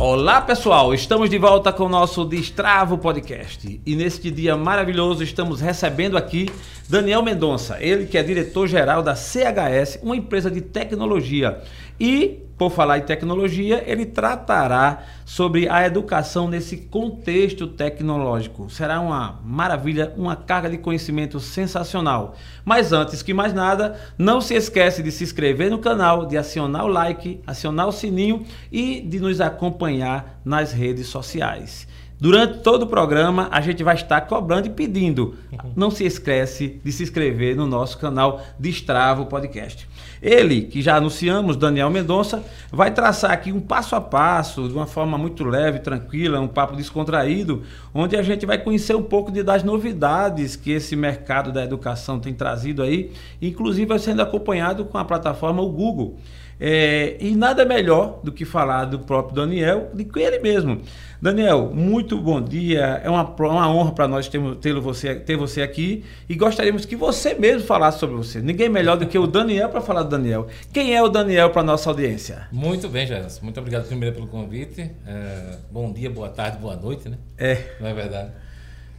Olá pessoal, estamos de volta com o nosso Destravo Podcast e neste dia maravilhoso estamos recebendo aqui Daniel Mendonça, ele que é diretor-geral da CHS, uma empresa de tecnologia. E, por falar em tecnologia, ele tratará sobre a educação nesse contexto tecnológico. Será uma maravilha, uma carga de conhecimento sensacional. Mas antes que mais nada, não se esquece de se inscrever no canal, de acionar o like, acionar o sininho e de nos acompanhar nas redes sociais. Durante todo o programa, a gente vai estar cobrando e pedindo. Não se esquece de se inscrever no nosso canal Destravo Podcast. Ele, que já anunciamos, Daniel Mendonça, vai traçar aqui um passo a passo, de uma forma muito leve, tranquila, um papo descontraído, onde a gente vai conhecer um pouco de, das novidades que esse mercado da educação tem trazido aí, inclusive sendo acompanhado com a plataforma o Google. É, e nada melhor do que falar do próprio Daniel que ele mesmo. Daniel, muito bom dia. É uma, uma honra para nós ter, ter, você, ter você aqui e gostaríamos que você mesmo falasse sobre você. Ninguém melhor do que o Daniel para falar do Daniel. Quem é o Daniel para nossa audiência? Muito bem, Gerson. Muito obrigado primeiro pelo convite. É, bom dia, boa tarde, boa noite, né? É. Não é verdade?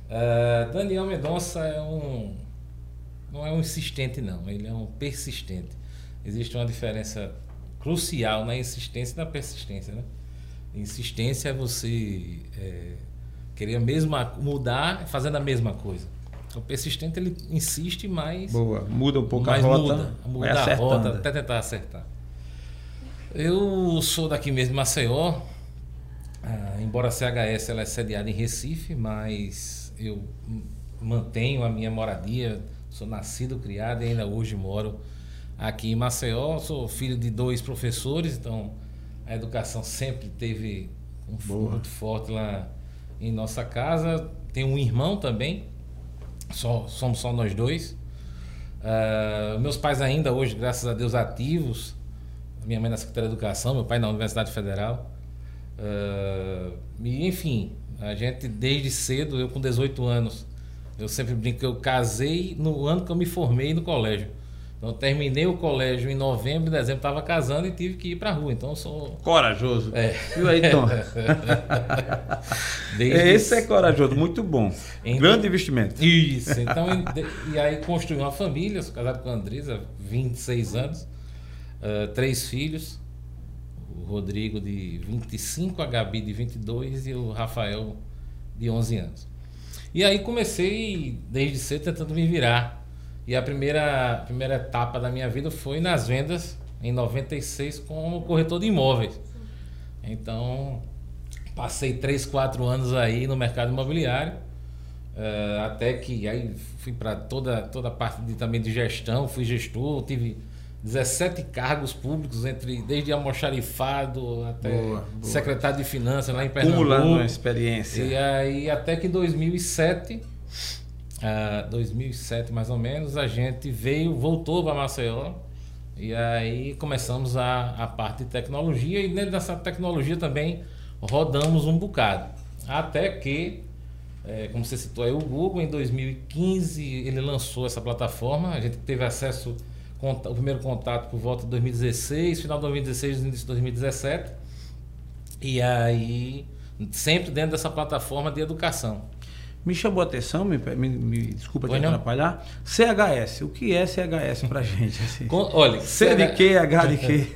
É, Daniel Mendonça é um. Não é um insistente, não. Ele é um persistente. Existe uma diferença crucial na insistência e na persistência. Né? Insistência é você é, querer mesmo mudar fazendo a mesma coisa. O persistente ele insiste mais. Boa, muda um pouco a rota. Muda, muda a rota até tentar acertar. Eu sou daqui mesmo, Maceió. Ah, embora a CHS ela é sediada em Recife, mas eu mantenho a minha moradia. Sou nascido, criado e ainda hoje moro aqui em Maceió. Sou filho de dois professores, então a educação sempre teve um Boa. muito forte lá em nossa casa. Tenho um irmão também, só, somos só nós dois. Uh, meus pais ainda hoje, graças a Deus, ativos. Minha mãe na Secretaria de Educação, meu pai na Universidade Federal. Uh, e, enfim, a gente desde cedo, eu com 18 anos, eu sempre brinco que eu casei no ano que eu me formei no colégio. Então terminei o colégio em novembro, em dezembro estava casando e tive que ir para a rua. Então eu sou corajoso. É. Viu aí, Tom? Esse é corajoso, muito bom. Então, Grande investimento. Isso. Então e aí construí uma família, sou casado com a Andresa, 26 anos, uh, três filhos. O Rodrigo de 25, a Gabi de 22 e o Rafael de 11 anos. E aí comecei desde cedo tentando me virar e a primeira, a primeira etapa da minha vida foi nas vendas em 96 como corretor de imóveis. Então, passei 3, 4 anos aí no mercado imobiliário. Uh, até que aí fui para toda, toda a parte de, também de gestão, fui gestor, tive 17 cargos públicos, entre desde almoxarifado até boa, boa. secretário de finanças lá em Pernambuco. Acumulando experiência. E aí até que em 2007 uh, 2007 mais ou menos, a gente veio, voltou para Maceió e aí começamos a, a parte de tecnologia e dentro dessa tecnologia também rodamos um bocado. Até que, é, como você citou aí, o Google em 2015 ele lançou essa plataforma, a gente teve acesso, o primeiro contato por volta de 2016, final de 2016, início de 2017. E aí, sempre dentro dessa plataforma de educação. Me chamou a atenção, me, me, me desculpa te atrapalhar. CHS, o que é CHS pra gente? Assim? Olha, C de que, H de que?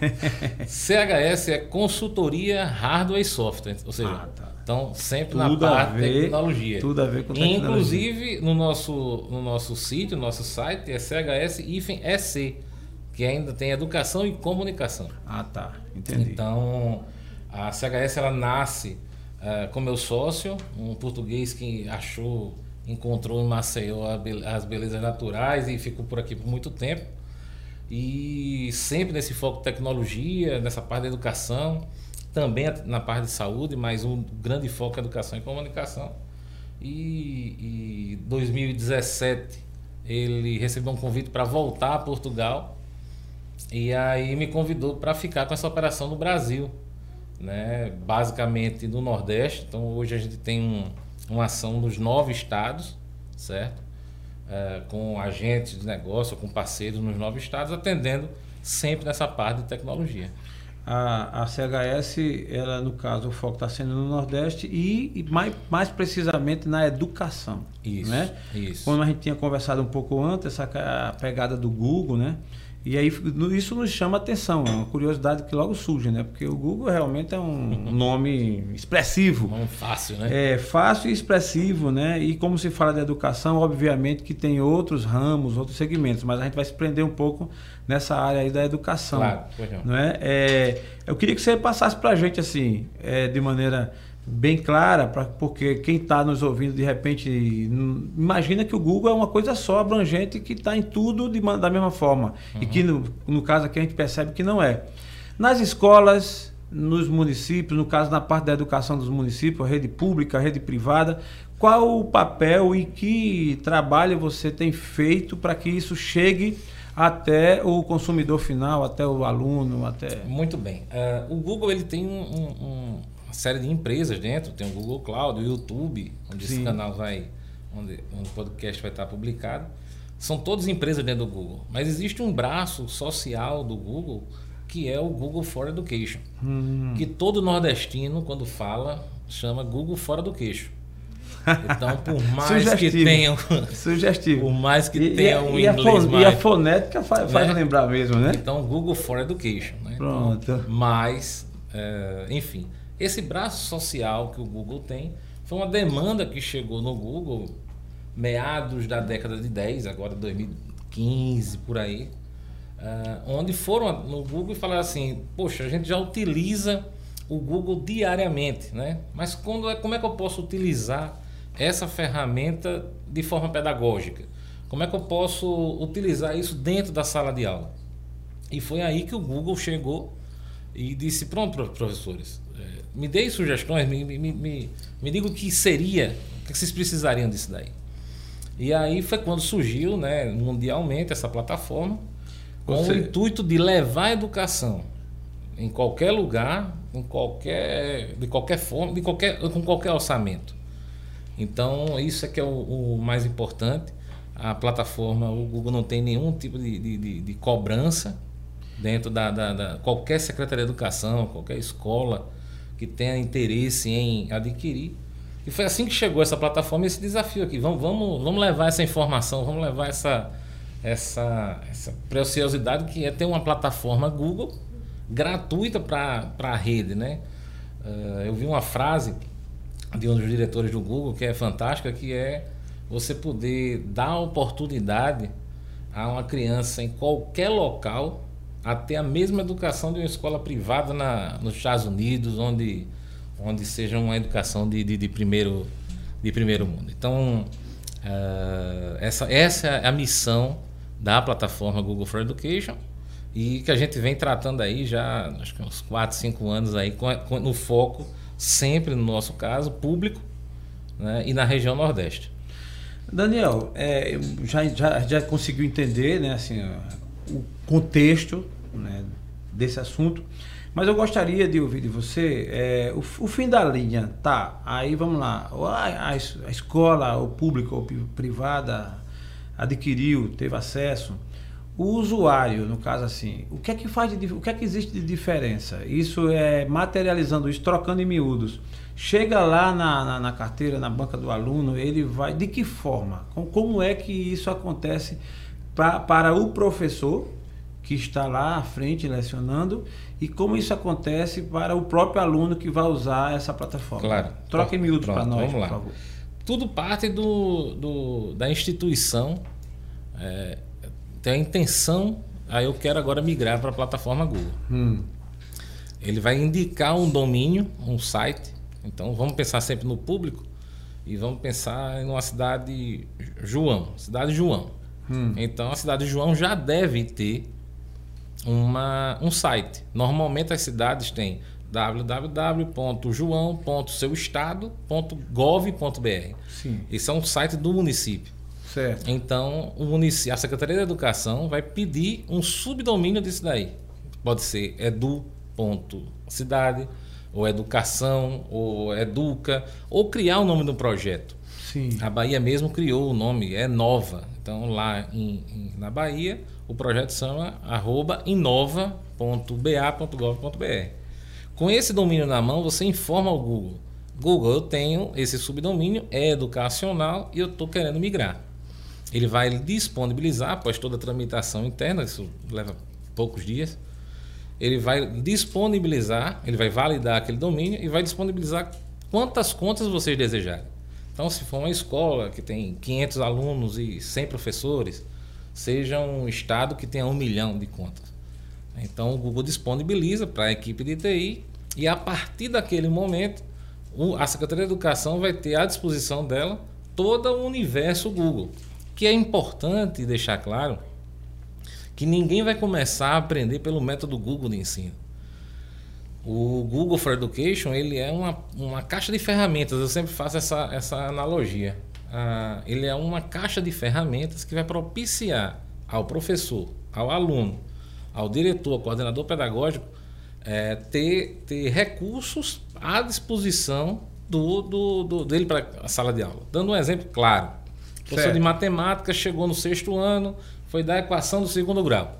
CHS é consultoria hardware e software, ou seja, ah, tá. então sempre tudo na parte de tecnologia. Tudo a ver com tecnologia. Inclusive no nosso no nosso sítio, no nosso site é CHS EC, que ainda tem educação e comunicação. Ah, tá. Entendi. Então, a CHS ela nasce uh, com meu sócio, um português que achou, encontrou em Maceió as belezas naturais e ficou por aqui por muito tempo. E sempre nesse foco de tecnologia, nessa parte da educação, também na parte de saúde, mas um grande foco é educação e comunicação. E em 2017 ele recebeu um convite para voltar a Portugal e aí me convidou para ficar com essa operação no Brasil né, basicamente no Nordeste. Então hoje a gente tem um, uma ação nos nove estados, certo? É, com agentes de negócio, com parceiros nos nove estados, atendendo sempre nessa parte de tecnologia. a, a CHS, ela, no caso, o foco está sendo no Nordeste e, e, mais, mais precisamente na educação. Isso, né? isso. Como a gente tinha conversado um pouco antes, essa pegada do Google, né? E aí isso nos chama atenção, é uma curiosidade que logo surge, né? Porque o Google realmente é um nome expressivo. Nome fácil, né? É fácil e expressivo, né? E como se fala de educação, obviamente que tem outros ramos, outros segmentos, mas a gente vai se prender um pouco nessa área aí da educação. Claro, não é? é eu queria que você passasse para a gente assim, é, de maneira bem clara, pra, porque quem está nos ouvindo de repente imagina que o Google é uma coisa só abrangente que está em tudo de, da mesma forma uhum. e que no, no caso aqui a gente percebe que não é. Nas escolas, nos municípios, no caso na parte da educação dos municípios, rede pública, rede privada, qual o papel e que trabalho você tem feito para que isso chegue até o consumidor final, até o aluno, até muito bem. Uh, o Google ele tem um, um série de empresas dentro, tem o Google Cloud, o YouTube, onde Sim. esse canal vai, onde, onde o podcast vai estar publicado. São todas empresas dentro do Google, mas existe um braço social do Google que é o Google for Education, hum. que todo nordestino quando fala chama Google for Education. Então, por mais que tenham. Sugestivo. Por mais que e, tenham um inglês a mais. E a fonética faz, né? faz lembrar mesmo, né? Então, Google for Education. Né? Pronto. Então, mas, é, enfim. Esse braço social que o Google tem foi uma demanda que chegou no Google meados da década de 10, agora 2015, por aí, uh, onde foram no Google e falaram assim, poxa, a gente já utiliza o Google diariamente, né? Mas quando é, como é que eu posso utilizar essa ferramenta de forma pedagógica? Como é que eu posso utilizar isso dentro da sala de aula? E foi aí que o Google chegou e disse, pronto, professores, me deem sugestões, me, me, me, me diga o que seria, o que vocês precisariam disso daí. E aí foi quando surgiu né, mundialmente essa plataforma, com Você... o intuito de levar a educação em qualquer lugar, em qualquer, de qualquer forma, de qualquer, com qualquer orçamento. Então, isso é que é o, o mais importante. A plataforma, o Google não tem nenhum tipo de, de, de cobrança dentro da, da, da, qualquer secretaria de educação, qualquer escola que tenha interesse em adquirir. E foi assim que chegou essa plataforma, esse desafio aqui. Vamos, vamos, vamos levar essa informação, vamos levar essa, essa, essa preciosidade que é ter uma plataforma Google gratuita para a rede. Né? Uh, eu vi uma frase de um dos diretores do Google que é fantástica, que é você poder dar oportunidade a uma criança em qualquer local a ter a mesma educação de uma escola privada na, nos Estados Unidos, onde, onde seja uma educação de, de, de primeiro, de primeiro mundo. Então, uh, essa, essa é a missão da plataforma Google for Education e que a gente vem tratando aí já acho que uns 4, 5 anos aí com, com, no foco sempre no nosso caso público né, e na região Nordeste. Daniel, é, já, já, já conseguiu entender né, assim, o contexto né, desse assunto. Mas eu gostaria de ouvir de você é, o, o, fim da linha, tá? Aí vamos lá. A, a, a escola, o público ou privada adquiriu, teve acesso. O usuário, no caso assim, o que é que faz de, o que é que existe de diferença? Isso é materializando isso, trocando em miúdos. Chega lá na, na, na carteira, na banca do aluno, ele vai. De que forma? Como, como é que isso acontece pra, para o professor que está lá à frente lecionando e como isso acontece para o próprio aluno que vai usar essa plataforma. Claro. Troque miúdos para nós, vamos lá. por favor. Tudo parte do, do da instituição. É, tem a intenção, aí eu quero agora migrar para a plataforma Google. Hum. Ele vai indicar um domínio, um site. Então vamos pensar sempre no público e vamos pensar em uma cidade João, cidade João. Hum. Então a cidade João já deve ter uma, um site. Normalmente as cidades têm www.joão.seuestado.gov.br. Esse é um site do município. Certo. Então, o município, a Secretaria da Educação vai pedir um subdomínio disso daí. Pode ser edu.cidade, ou educação, ou educa, ou criar o nome do projeto. Sim. A Bahia mesmo criou o nome, é Nova. Então, lá em, em, na Bahia, o projeto educação.ba.gov.br. Com esse domínio na mão, você informa ao Google. Google, eu tenho esse subdomínio, é educacional e eu estou querendo migrar. Ele vai disponibilizar, após toda a tramitação interna, isso leva poucos dias, ele vai disponibilizar, ele vai validar aquele domínio e vai disponibilizar quantas contas vocês desejarem. Então, se for uma escola que tem 500 alunos e 100 professores, seja um estado que tenha um milhão de contas. Então, o Google disponibiliza para a equipe de TI e, a partir daquele momento, a Secretaria de Educação vai ter à disposição dela todo o universo Google. Que é importante deixar claro que ninguém vai começar a aprender pelo método Google de ensino. O Google for Education ele é uma, uma caixa de ferramentas, eu sempre faço essa, essa analogia. Ah, ele é uma caixa de ferramentas que vai propiciar ao professor, ao aluno, ao diretor, ao coordenador pedagógico, é, ter, ter recursos à disposição do, do, do dele para a sala de aula. Dando um exemplo claro. O professor de matemática chegou no sexto ano, foi da equação do segundo grau.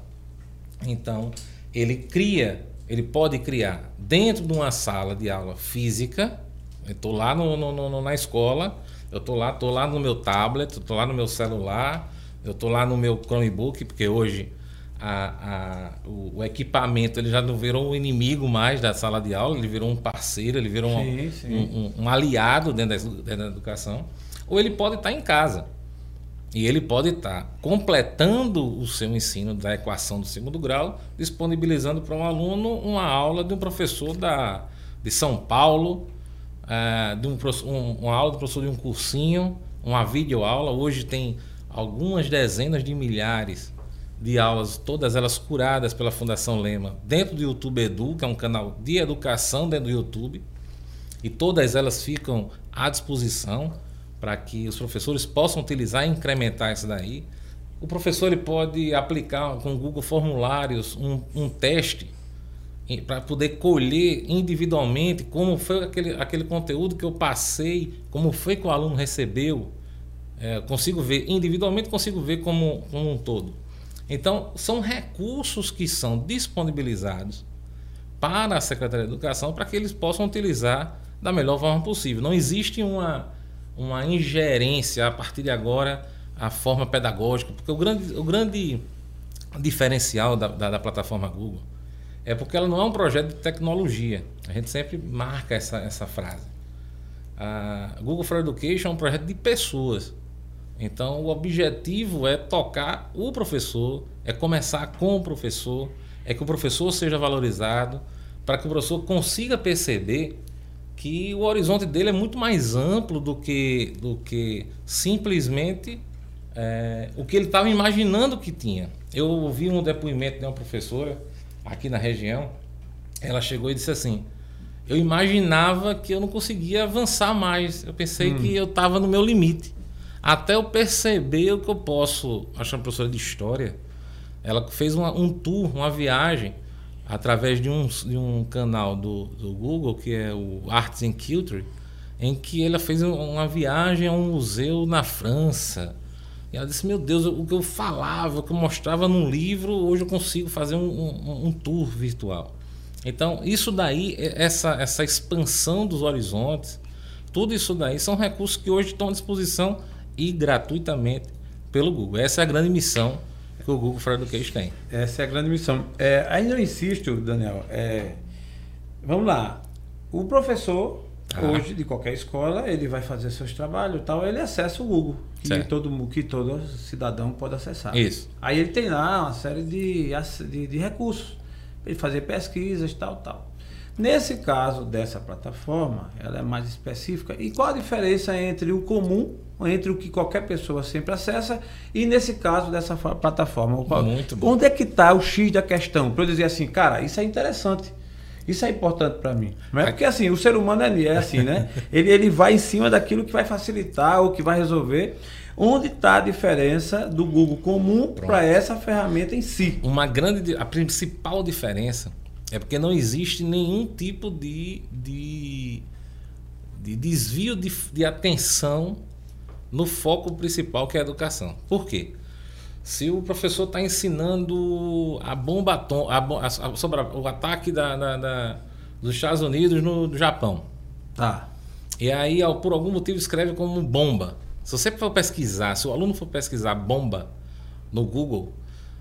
Então, ele cria, ele pode criar dentro de uma sala de aula física. Estou lá no, no, no, na escola, eu estou lá, tô lá no meu tablet, estou lá no meu celular, eu estou lá no meu Chromebook, porque hoje a, a, o, o, equipamento ele já não virou um inimigo mais da sala de aula, ele virou um parceiro, ele virou sim, um, sim. Um, um, um, aliado dentro da, dentro da educação. Ou ele pode estar em casa. E ele pode estar completando o seu ensino da equação do segundo grau, disponibilizando para um aluno uma aula de um professor da, de São Paulo, é, de um, um, uma aula do professor de um cursinho, uma videoaula. Hoje tem algumas dezenas de milhares de aulas, todas elas curadas pela Fundação Lema, dentro do YouTube Edu, que é um canal de educação dentro do YouTube. E todas elas ficam à disposição para que os professores possam utilizar e incrementar isso daí. O professor ele pode aplicar com o Google Formulários um, um teste para poder colher individualmente como foi aquele, aquele conteúdo que eu passei, como foi que o aluno recebeu. É, consigo ver individualmente, consigo ver como, como um todo. Então, são recursos que são disponibilizados para a Secretaria de Educação para que eles possam utilizar da melhor forma possível. Não existe uma, uma ingerência a partir de agora a forma pedagógica, porque o grande, o grande diferencial da, da, da, plataforma Google é porque ela não é um projeto de tecnologia. A gente sempre marca essa, essa frase. A Google for Education é um projeto de pessoas. Então, o objetivo é tocar o professor, é começar com o professor, é que o professor seja valorizado, para que o professor consiga perceber que o horizonte dele é muito mais amplo do que, do que simplesmente é, o que ele estava imaginando que tinha. Eu ouvi um depoimento de uma professora aqui na região. Ela chegou e disse assim: Eu imaginava que eu não conseguia avançar mais. Eu pensei hum. que eu estava no meu limite. Até eu perceber o que eu posso. Acho que uma professora de história. Ela fez uma, um tour, uma viagem através de um, de um canal do, do Google, que é o Arts and Culture, em que ela fez uma viagem a um museu na França. E ela disse: Meu Deus, o que eu falava, o que eu mostrava num livro, hoje eu consigo fazer um, um, um tour virtual. Então, isso daí, essa, essa expansão dos horizontes, tudo isso daí são recursos que hoje estão à disposição e gratuitamente pelo Google. Essa é a grande missão que o Google for Education tem. Essa é a grande missão. É, ainda eu insisto, Daniel, é, vamos lá. O professor, ah. hoje, de qualquer escola, ele vai fazer seus trabalhos tal, ele acessa o Google, que todo, que todo cidadão pode acessar. Isso. Aí ele tem lá uma série de, de, de recursos, para ele fazer pesquisas, tal, tal. Nesse caso dessa plataforma, ela é mais específica. E qual a diferença entre o comum, entre o que qualquer pessoa sempre acessa, e nesse caso dessa plataforma? Muito bom. Onde é que está o X da questão? Para eu dizer assim, cara, isso é interessante. Isso é importante para mim. Não é porque assim, o ser humano é, é assim, né? ele, ele vai em cima daquilo que vai facilitar ou que vai resolver. Onde está a diferença do Google comum para essa ferramenta em si? Uma grande, a principal diferença é porque não existe nenhum tipo de, de, de desvio de, de atenção no foco principal que é a educação. Por quê? Se o professor está ensinando a bomba atômica, a, a, sobre o ataque da, da, da, dos Estados Unidos no, no Japão. Tá. E aí, por algum motivo, escreve como bomba. Se você for pesquisar, se o aluno for pesquisar bomba no Google,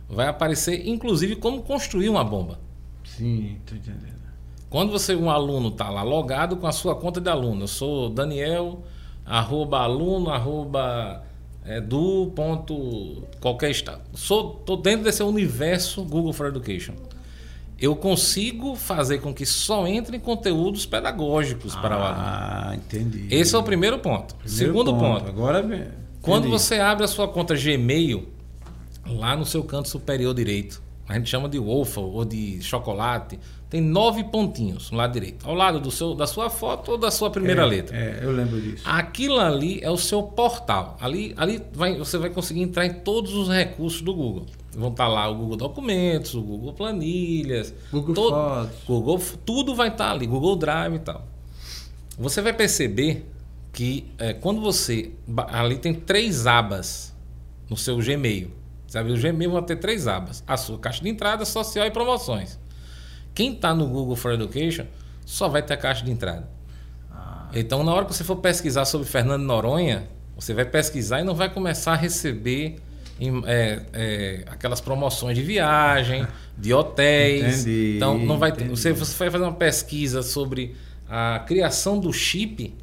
vai aparecer inclusive como construir uma bomba. Sim, estou entendendo. Quando você, um aluno está lá logado com a sua conta de aluno, eu sou Daniel, arroba aluno, arroba é, do ponto qualquer estado. Sou, tô dentro desse universo Google for Education. Eu consigo fazer com que só entrem conteúdos pedagógicos ah, para o aluno. Ah, entendi. Esse é o primeiro ponto. Primeiro Segundo ponto. ponto. Agora Quando você abre a sua conta Gmail, lá no seu canto superior direito, a gente chama de waffle ou de chocolate, tem nove pontinhos no lado direito, ao lado do seu, da sua foto ou da sua primeira é, letra. É, eu lembro disso. Aquilo ali é o seu portal. Ali, ali vai, você vai conseguir entrar em todos os recursos do Google. Vão estar lá o Google Documentos, o Google Planilhas, Google todo, Fotos, Google, tudo vai estar ali, Google Drive e tal. Você vai perceber que é, quando você ali tem três abas no seu Gmail. Sabe, o Gmail vai ter três abas: a sua caixa de entrada, social e promoções. Quem está no Google for Education só vai ter a caixa de entrada. Ah. Então, na hora que você for pesquisar sobre Fernando Noronha, você vai pesquisar e não vai começar a receber é, é, aquelas promoções de viagem, de hotéis. Entendi, então, não vai ter, você, você vai fazer uma pesquisa sobre a criação do chip,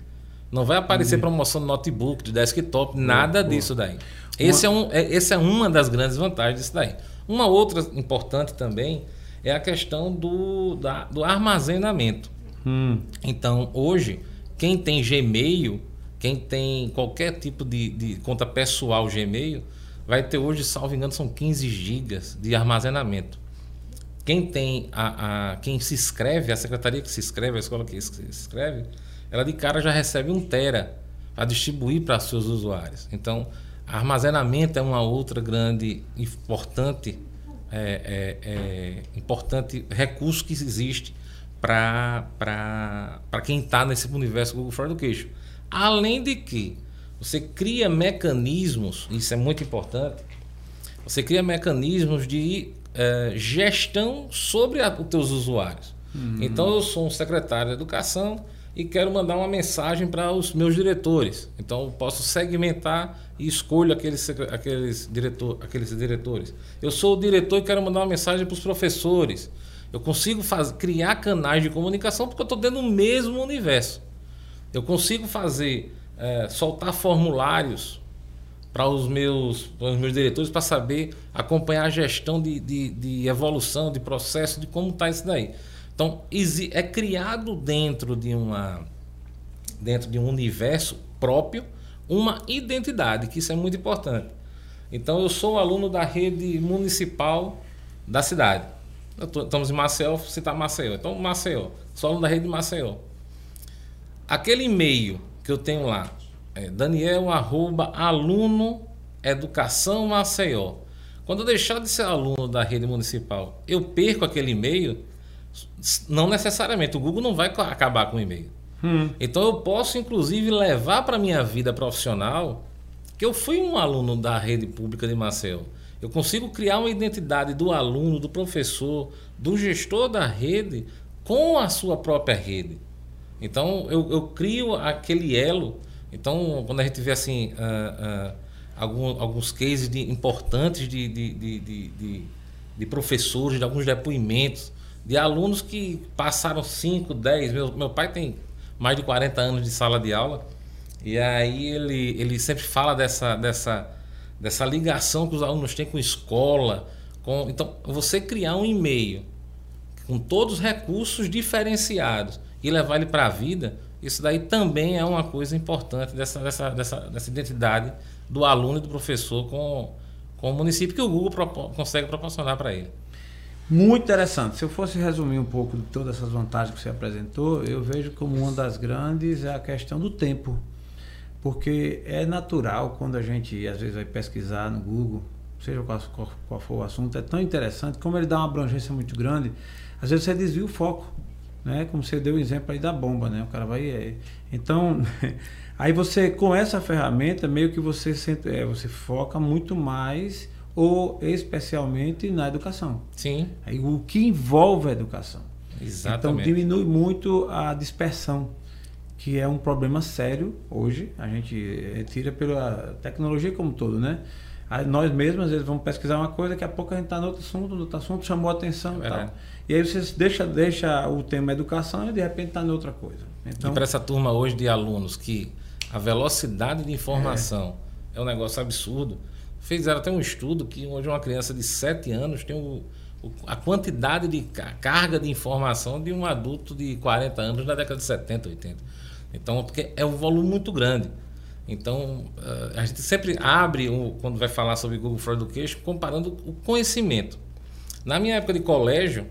não vai aparecer entendi. promoção de notebook, de desktop, nada disso daí. Esse uma... é, um, é, esse é uma das grandes vantagens disso daí. Uma outra importante também é a questão do, da, do armazenamento. Hum. Então, hoje, quem tem Gmail, quem tem qualquer tipo de, de, conta pessoal Gmail, vai ter hoje, salvo engano, são 15 gigas de armazenamento. Quem tem a, a, quem se inscreve, a secretaria que se inscreve, a escola que se inscreve, ela de cara já recebe um tera para distribuir para seus usuários. Então, armazenamento é uma outra grande importante é, é, é importante recurso que existe para quem está nesse universo Google for Education. Além de que você cria mecanismos, isso é muito importante, você cria mecanismos de é, gestão sobre a, os teus usuários. Uhum. Então eu sou um secretário de educação e quero mandar uma mensagem para os meus diretores. Então eu posso segmentar e escolho aqueles, aqueles, diretor, aqueles diretores. Eu sou o diretor e quero mandar uma mensagem para os professores. Eu consigo faz, criar canais de comunicação porque eu estou dentro do mesmo universo. Eu consigo fazer, é, soltar formulários para os meus, para os meus diretores para saber acompanhar a gestão de, de, de evolução, de processo, de como está isso daí. Então, é criado dentro de, uma, dentro de um universo próprio uma identidade, que isso é muito importante. Então, eu sou aluno da rede municipal da cidade. Tô, estamos em Maceió, citar Maceió. Então, Maceió, sou aluno da rede de Maceió. Aquele e-mail que eu tenho lá, é Daniel, arroba, aluno, educação Maceió. Quando eu deixar de ser aluno da rede municipal, eu perco aquele e-mail, não necessariamente, o Google não vai acabar com o e-mail. Hum. Então eu posso, inclusive, levar para a minha vida profissional que eu fui um aluno da rede pública de Maceió. Eu consigo criar uma identidade do aluno, do professor, do gestor da rede com a sua própria rede. Então eu, eu crio aquele elo. Então, quando a gente vê assim uh, uh, algum, alguns cases de, importantes de, de, de, de, de professores, de alguns depoimentos, de alunos que passaram 5, 10. Meu, meu pai tem mais de 40 anos de sala de aula. E aí ele, ele sempre fala dessa, dessa, dessa ligação que os alunos têm com escola. Com, então, você criar um e-mail com todos os recursos diferenciados e levar ele para a vida, isso daí também é uma coisa importante dessa, dessa, dessa, dessa identidade do aluno e do professor com, com o município que o Google consegue proporcionar para ele. Muito interessante. Se eu fosse resumir um pouco de todas essas vantagens que você apresentou, eu vejo como uma das grandes é a questão do tempo. Porque é natural quando a gente às vezes vai pesquisar no Google, seja qual, qual for o assunto, é tão interessante, como ele dá uma abrangência muito grande, às vezes você desvia o foco. Né? Como você deu o exemplo aí da bomba, né? O cara vai. É, então, aí você, com essa ferramenta, meio que você, é, você foca muito mais ou especialmente na educação. Sim. Aí, o que envolve a educação. Exatamente. Então diminui muito a dispersão, que é um problema sério hoje. A gente retira pela tecnologia como um todo, né? Aí nós mesmos, às vezes, vamos pesquisar uma coisa, daqui a pouco a gente está no outro assunto, no outro assunto, chamou a atenção é e tal. E aí você deixa, deixa o tema educação e de repente está em outra coisa. Então, e para essa turma hoje de alunos que a velocidade de informação é, é um negócio absurdo, fizeram até um estudo que hoje uma criança de 7 anos tem o, o, a quantidade de carga de informação de um adulto de 40 anos na década de 70, 80. Então, porque é um volume muito grande. Então, eh, a gente sempre abre, quando vai falar sobre Google for Education, comparando o conhecimento. Na minha época de colégio,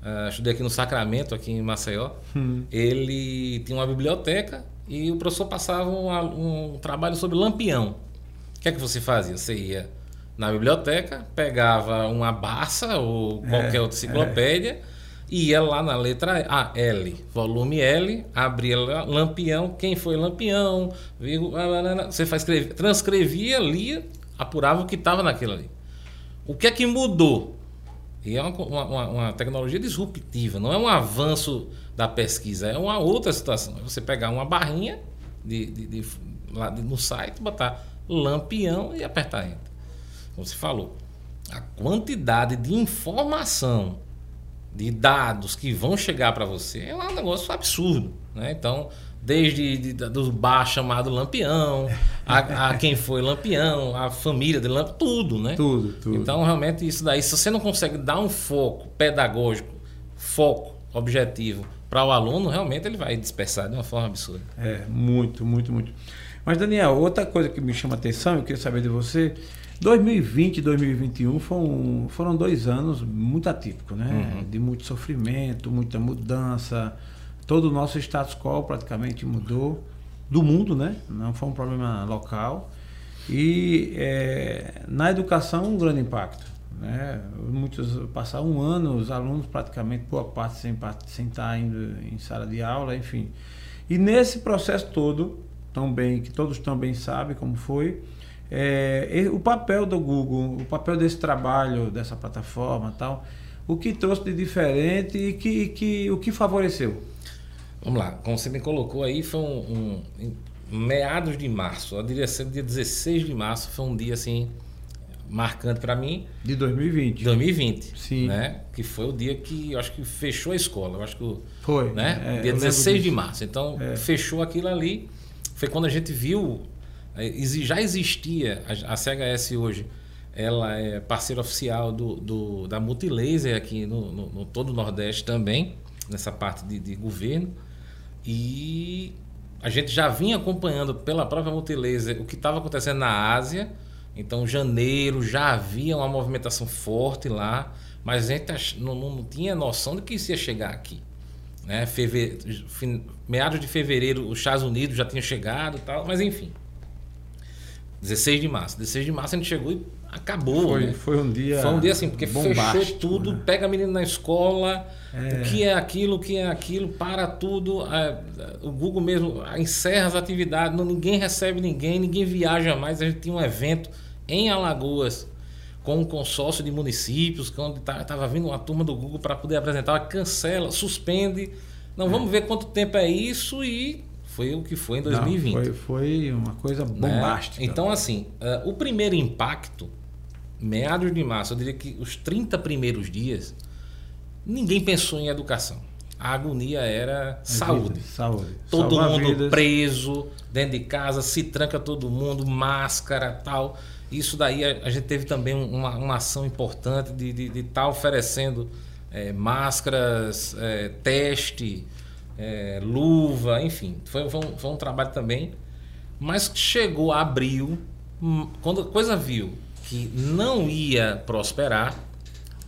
uh, estudei aqui no Sacramento, aqui em Maceió, hum. ele tinha uma biblioteca e o professor passava um, um trabalho sobre lampião. O que é que você fazia? Você ia na biblioteca, pegava uma Barça ou qualquer é, outra enciclopédia... É ia lá na letra A, L, volume L, abria Lampião, quem foi Lampião, você faz, transcrevia, lia, apurava o que estava naquilo ali. O que é que mudou? E é uma, uma, uma, tecnologia disruptiva, não é um avanço da pesquisa, é uma outra situação. É você pegar uma barrinha de, de, de, lá no site, botar lampião e apertar enter. Como você falou, a quantidade de informação de dados que vão chegar para você é um negócio absurdo. Né? Então, desde de, do bar chamado Lampião, a, a, quem foi Lampião, a família de Lampião, tudo, né? Tudo, tudo. Então, realmente, isso daí, se você não consegue dar um foco pedagógico, foco, objetivo para o aluno, realmente ele vai dispersar de uma forma absurda. É, muito, muito, muito. Mas, Daniel, outra coisa que me chama a atenção, eu queria saber de você, 2020 e 2021 foram, foram dois anos muito atípicos, né? Uhum. De muito sofrimento, muita mudança. Todo o nosso status quo praticamente mudou. Do mundo, né? Não foi um problema local. E é, na educação, um grande impacto. Né? Muitos passaram um ano, os alunos praticamente, boa parte sem, sem estar indo em sala de aula, enfim. E nesse processo todo, tão bem, que todos também sabem como foi, é, o papel do Google, o papel desse trabalho, dessa plataforma tal, o que trouxe de diferente e que, que, o que favoreceu? Vamos lá, como você me colocou aí, foi um, um meados de março, eu diria ser dia 16 de março, foi um dia assim marcante para mim. De 2020. 2020. Sim. Né? Que foi o dia que eu acho que fechou a escola. Eu acho que foi. Né? É, dia 16 de março. Então é. fechou aquilo ali. Foi quando a gente viu já existia a, CHS hoje, ela é parceira oficial do, do da Multilaser aqui no, no, no, todo o Nordeste também, nessa parte de, de, governo. E a gente já vinha acompanhando pela própria Multilaser o que estava acontecendo na Ásia. Então, janeiro já havia uma movimentação forte lá, mas a gente não, não tinha noção de que isso ia chegar aqui. Né? Fevereiro, meados de fevereiro, os Estados Unidos já tinham chegado tal, mas enfim. 16 de março. 16 de março a gente chegou e acabou. Foi, né? foi um dia. Foi um dia assim, porque fechou tudo, né? pega a menina na escola, é. o que é aquilo, o que é aquilo, para tudo. É, o Google mesmo encerra as atividades, não, ninguém recebe ninguém, ninguém viaja mais. A gente tinha um evento em Alagoas com um consórcio de municípios, onde estava tá, vindo uma turma do Google para poder apresentar, cancela, suspende. Não, é. vamos ver quanto tempo é isso e foi o que foi em 2020. Não, foi, foi uma coisa né? bombástica. Né? Então, assim, uh, o primeiro impacto, meados de março, eu diria que os 30 primeiros dias, ninguém pensou em educação. A agonia era saúde. saúde. Todo mundo vidas. preso, dentro de casa, se tranca todo mundo, máscara tal. Isso daí a, a gente teve também uma, uma ação importante de estar tá oferecendo é, máscaras, é, teste, é, luva, enfim. Foi, foi, um, foi um trabalho também. Mas chegou abril, hum, quando a coisa viu que não ia prosperar,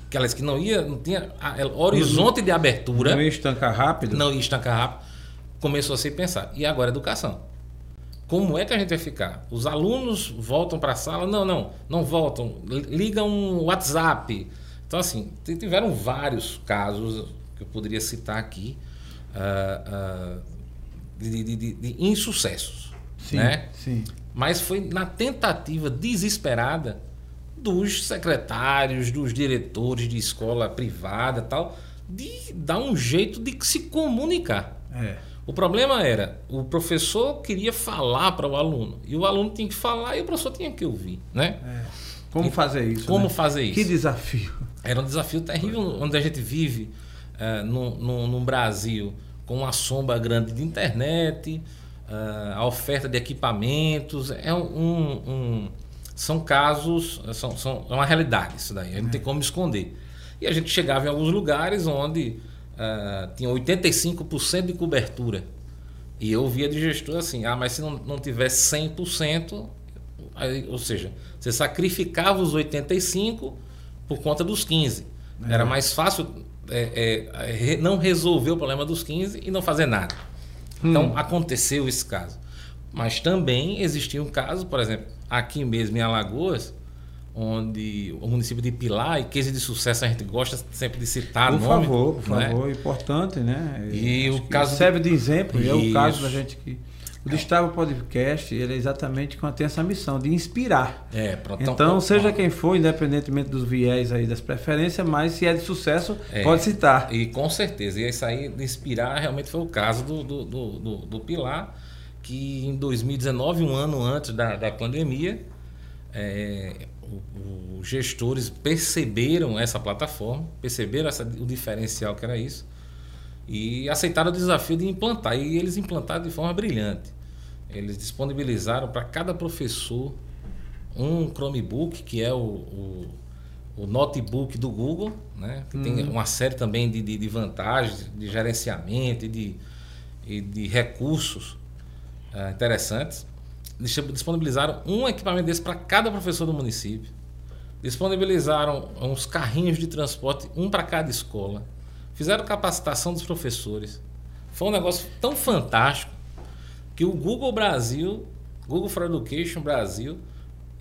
aquelas que não ia, não tinha horizonte de abertura. Não ia estancar rápido? Não ia estancar rápido. Começou a se pensar. E agora educação. Como é que a gente vai ficar? Os alunos voltam para a sala? Não, não, não voltam. Ligam um WhatsApp. Então, assim, tiveram vários casos que eu poderia citar aqui uh, uh, de, de, de, de, insucessos. Sim, né? sim. Mas foi na tentativa desesperada dos secretários, dos diretores de escola privada tal, de dar um jeito de se comunicar. É. O problema era, o professor queria falar para o aluno, e o aluno tinha que falar e o professor tinha que ouvir, né? É. Como fazer isso? Como né? fazer isso? Que desafio. Era um desafio terrível onde a gente vive uh, no, no, no, Brasil com uma sombra grande de internet, uh, a oferta de equipamentos. É um, um são casos, são, são, é uma realidade isso daí, não tem como esconder. E a gente chegava em alguns lugares onde uh, tinha 85% de cobertura. E eu via de gestor assim, ah, mas se não, não tiver 100%, aí, ou seja, você sacrificava os 85% por conta dos 15%. É. Era mais fácil é, é, não resolver o problema dos 15% e não fazer nada. Então, hum. aconteceu esse caso. Mas também existia um caso, por exemplo, aqui mesmo em Alagoas, onde o município de Pilar e Case de Sucesso a gente gosta sempre de citar por nome. Favor, por né? favor, importante, né? E o caso serve de exemplo, e é o caso da gente que o Destava Podcast, ele é exatamente com tem essa missão de inspirar. É, pronto. Então, seja quem for, independentemente dos viés aí das preferências, mas se é de sucesso, é, pode citar. E com certeza. E isso aí de inspirar realmente foi o caso do, do, do, do, do Pilar que em 2019, um ano antes da, da pandemia, é, os gestores perceberam essa plataforma, perceberam essa, o diferencial que era isso e aceitaram o desafio de implantar. E eles implantaram de forma brilhante. Eles disponibilizaram para cada professor um Chromebook, que é o, o, o notebook do Google, né? que tem uhum. uma série também de, de, de vantagens, de gerenciamento e de, e de recursos uh, interessantes. Disponibilizaram um equipamento desse para cada professor do município. Disponibilizaram uns carrinhos de transporte, um para cada escola. Fizeram capacitação dos professores. Foi um negócio tão fantástico que o Google Brasil, Google for Education Brasil,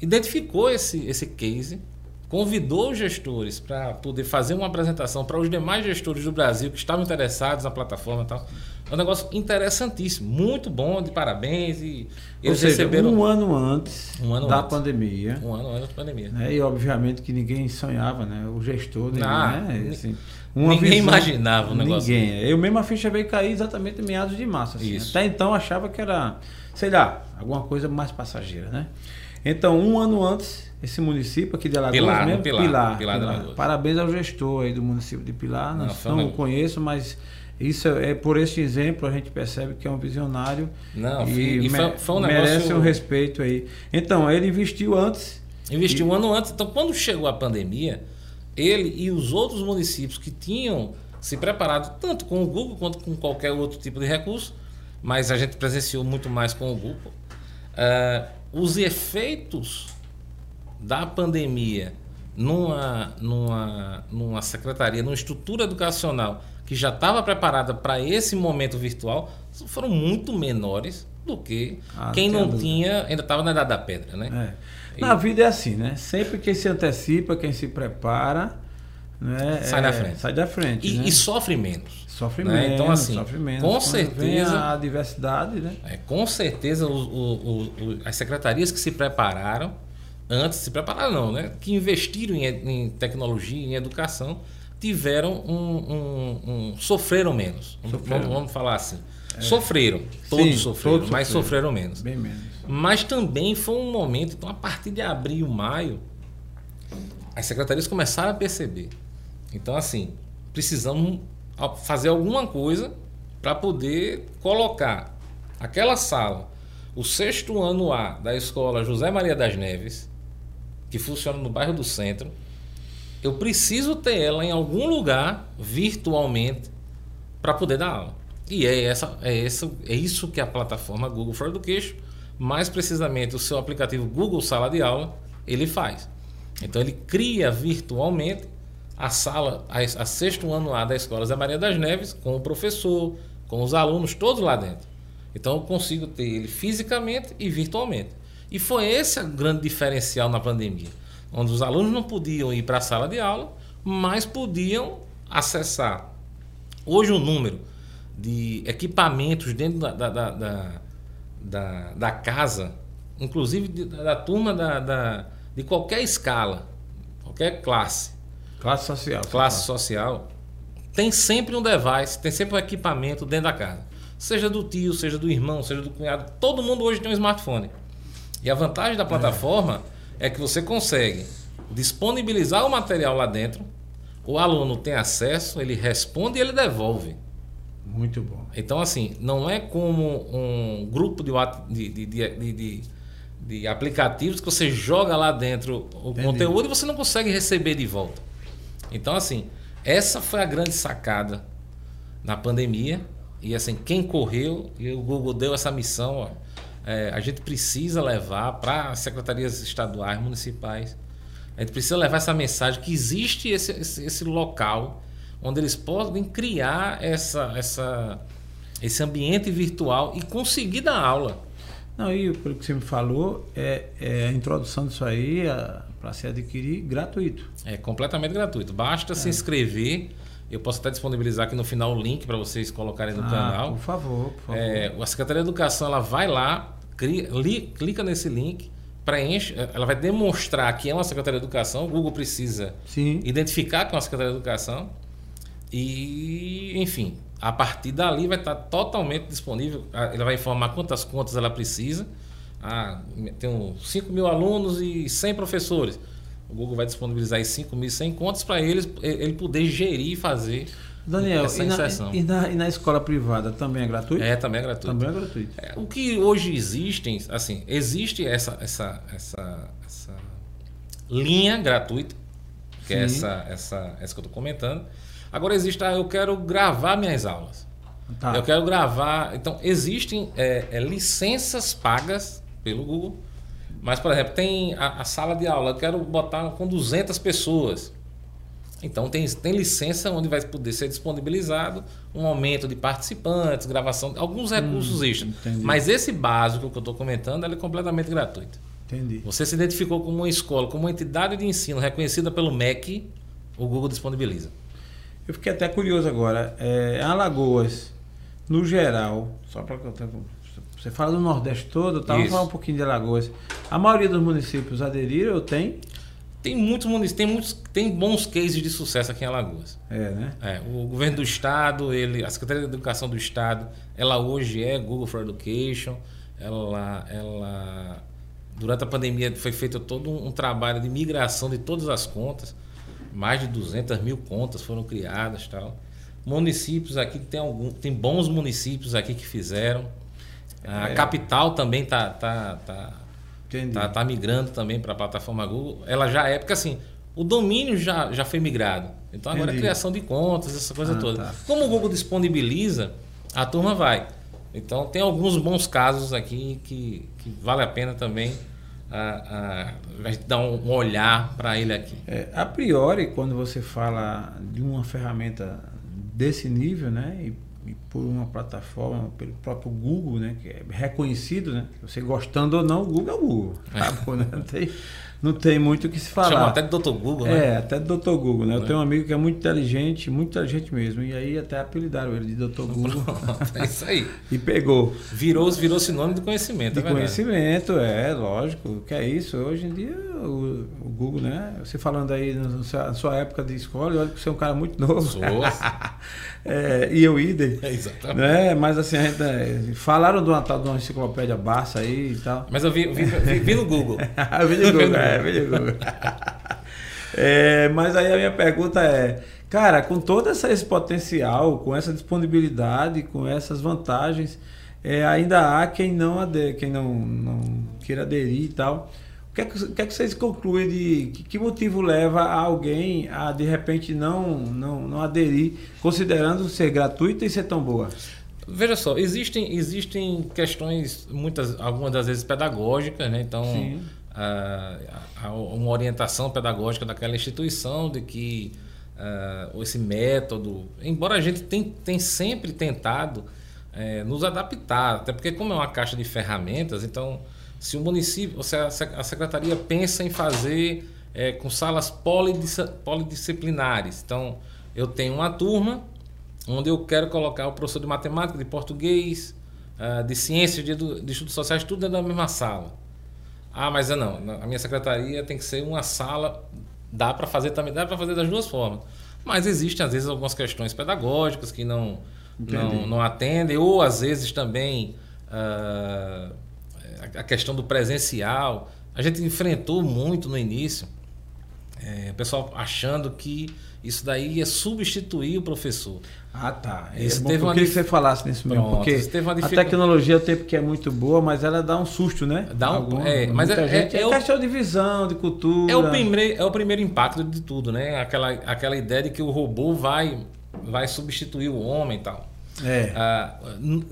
identificou esse, esse case, convidou os gestores para poder fazer uma apresentação para os demais gestores do Brasil que estavam interessados na plataforma e tal. É um negócio interessantíssimo, muito bom, de parabéns. E eles seja, receberam. Um ano antes um ano da antes. pandemia. Um ano antes da pandemia. Né? E obviamente que ninguém sonhava, né? O gestor, ninguém, ah, né? Assim, ninguém visão, imaginava o negócio. Ninguém. Eu mesmo a ficha veio cair exatamente em meados de março. Assim. Até então achava que era, sei lá, alguma coisa mais passageira, né? Então, um ano antes, esse município aqui de Alagoas Pilar, mesmo, Pilar, Pilar, Pilar, Pilar. Parabéns ao gestor aí do município de Pilar. Não, não, não o conheço, mas isso é, é por este exemplo a gente percebe que é um visionário Não, e, e foi, foi um merece negócio... um respeito aí. Então, ele investiu antes. Investiu e... um ano antes. Então, quando chegou a pandemia, ele e os outros municípios que tinham se preparado tanto com o Google quanto com qualquer outro tipo de recurso, mas a gente presenciou muito mais com o Google. Uh, os efeitos da pandemia numa, numa, numa secretaria, numa estrutura educacional que já estava preparada para esse momento virtual, foram muito menores do que ah, quem não dúvida. tinha, ainda estava na idade da pedra, né? É. Na vida é assim, né? Sempre quem se antecipa, quem se prepara, né? sai é, da frente. Sai da frente. E, né? e sofre menos. Sofre né? menos. Então, assim, sofre menos. com certeza. a diversidade, né? É, com certeza, o, o, o, as secretarias que se prepararam, antes se prepararam, não, né? Que investiram em, em tecnologia, em educação, tiveram um, um, um sofreram menos. Sofreram. Vamos, vamos, falar assim. É. Sofreram, todos Sim, sofreram, todos mas sofreram. sofreram menos. Bem menos. Mas também foi um momento, então a partir de abril, maio, as secretarias começaram a perceber. Então assim, precisamos fazer alguma coisa para poder colocar aquela sala, o sexto ano A da escola José Maria das Neves, que funciona no bairro do Centro, eu preciso ter ela em algum lugar virtualmente para poder dar aula. E é, essa, é, essa, é isso que a plataforma Google for Education, mais precisamente o seu aplicativo Google Sala de Aula, ele faz. Então ele cria virtualmente a sala, a, a sexto ano A da Escola Zé Maria das Neves, com o professor, com os alunos, todos lá dentro. Então eu consigo ter ele fisicamente e virtualmente. E foi esse o grande diferencial na pandemia onde os alunos não podiam ir para a sala de aula, mas podiam acessar. Hoje o número de equipamentos dentro da, da, da, da, da casa, inclusive da, da turma da, de qualquer escala, qualquer classe. Classe social. Classe social. Tem sempre um device, tem sempre um equipamento dentro da casa. Seja do tio, seja do irmão, seja do cunhado. Todo mundo hoje tem um smartphone. E a vantagem da plataforma é, é que você consegue disponibilizar o material lá dentro, o aluno tem acesso, ele responde e ele devolve. Muito bom. Então, assim, não é como um grupo de, de, de, de, de aplicativos que você joga lá dentro o Entendi. conteúdo e você não consegue receber de volta. Então, assim, essa foi a grande sacada na pandemia. E assim, quem correu, e o Google deu essa missão, ó, é, a gente precisa levar para as secretarias estaduais, municipais, a gente precisa levar essa mensagem que existe esse, esse, esse local onde eles podem criar essa, essa, esse ambiente virtual e conseguir dar aula. Não, e pelo que você me falou, é, é a introdução disso aí para se adquirir gratuito. É completamente gratuito. Basta é. se inscrever. Eu posso até disponibilizar aqui no final o link para vocês colocarem no ah, canal. Por favor, por favor. É, a Secretaria de Educação ela vai lá, cria, li, clica nesse link, preenche, ela vai demonstrar que é uma Secretaria de Educação. O Google precisa Sim. identificar que é uma Secretaria de Educação. E, enfim, a partir dali vai estar totalmente disponível. Ele vai informar quantas contas ela precisa. Ah, tem 5 mil alunos e 100 professores. O Google vai disponibilizar 5.100 contas para eles ele poder gerir e fazer Daniel, essa e. Na, e, na, e na escola privada também é gratuito? É, também é gratuito. Também é gratuito. É, o que hoje existem, assim, existe essa, essa, essa, essa linha gratuita, que é Sim. é essa, essa, essa que eu estou comentando. Agora existe, ah, eu quero gravar minhas aulas. Tá. Eu quero gravar. Então, existem é, é, licenças pagas pelo Google. Mas, por exemplo, tem a, a, sala de aula, eu quero botar com 200 pessoas. Então, tem, tem licença onde vai poder ser disponibilizado um aumento de participantes, gravação, alguns hum, recursos hum, extras. Mas esse básico que eu estou comentando, é completamente gratuito. Entendi. Você se identificou como uma escola, como uma entidade de ensino reconhecida pelo MEC, o Google disponibiliza. Eu fiquei até curioso agora. É, Alagoas, no geral, só para você fala do Nordeste todo, tá? vamos falar um pouquinho de Alagoas. A maioria dos municípios aderiram ou tem? Tem muitos municípios, tem muitos, tem bons cases de sucesso aqui em Alagoas. É, né? É, o governo do estado, ele, a Secretaria de Educação do estado, ela hoje é Google for Education. Ela, ela durante a pandemia foi feito todo um, trabalho de migração de todas as contas mais de 200 mil contas foram criadas tal. Municípios aqui tem algum, tem bons municípios aqui que fizeram. A é. capital também tá tá tá, tá, tá migrando também para a plataforma Google. Ela já é porque assim o domínio já, já foi migrado. Então agora Entendi. é criação de contas, essa coisa ah, toda. Tá. Como o Google disponibiliza, a turma vai. Então tem alguns bons casos aqui que, que vale a pena também a, a, a gente dar um olhar para ele aqui. É, a priori, quando você fala de uma ferramenta desse nível, né, e, e, por uma plataforma, pelo próprio Google, né, que é reconhecido, né, você gostando ou não, o Google é o Google. Tá né? Não tem, não tem muito o que se falar. Chama até do Dr. Google, né? É, até do Dr. Google, né? Eu é. tenho um amigo que é muito inteligente, muito inteligente mesmo. E aí até apelidaram ele de Dr. Google. Pronto, é isso aí. e pegou. Virou, virou sinônimo de conhecimento, De é conhecimento, é, lógico. Que é isso. Hoje em dia, o, o Google, né? Você falando aí na sua época de escola, olha que você é um cara muito novo. Sou. é, e eu idem. É, exatamente. Né? Mas assim, gente, é, falaram de uma de uma enciclopédia Barça aí e tal. Mas eu vi, vi, vi, vi no Google. vi no Google, é, Google. é, mas aí a minha pergunta é, cara, com todo esse potencial, com essa disponibilidade, com essas vantagens, é, ainda há quem não, ader, quem não, não queira aderir e tal. O que, é que, que, é que vocês concluem de que, que, motivo leva a alguém a de repente não, não, não aderir, considerando ser gratuita e ser tão boa? Veja só, existem, existem questões, muitas, algumas das vezes pedagógicas, né? Então, a, a, uma orientação pedagógica daquela instituição de que uh, esse método, embora a gente tem, tem sempre tentado é, nos adaptar, até porque como é uma caixa de ferramentas, então se o município, se a, secretaria pensa em fazer é, com salas polidisciplinares, então eu tenho uma turma onde eu quero colocar o professor de matemática, de português, de ciências, de, de estudos sociais, tudo dentro da mesma sala. Ah, mas eu não, a minha secretaria tem que ser uma sala, dá para fazer também, dá para fazer das duas formas. Mas existem às vezes algumas questões pedagógicas que não não, não atendem, ou às vezes também uh, a questão do presencial. A gente enfrentou muito no início, é, o pessoal achando que isso daí ia substituir o professor. Ah, tá. É isso teve uma que você falasse nesse momento, porque a tecnologia, o tempo que é muito boa, mas ela dá um susto, né? Dá um, Algum, é, mas é, gente, é, é, é questão de visão, de cultura. É o primeiro, é o primeiro impacto de tudo, né? Aquela, aquela ideia de que o robô vai, vai substituir o homem e tal. É. Ah,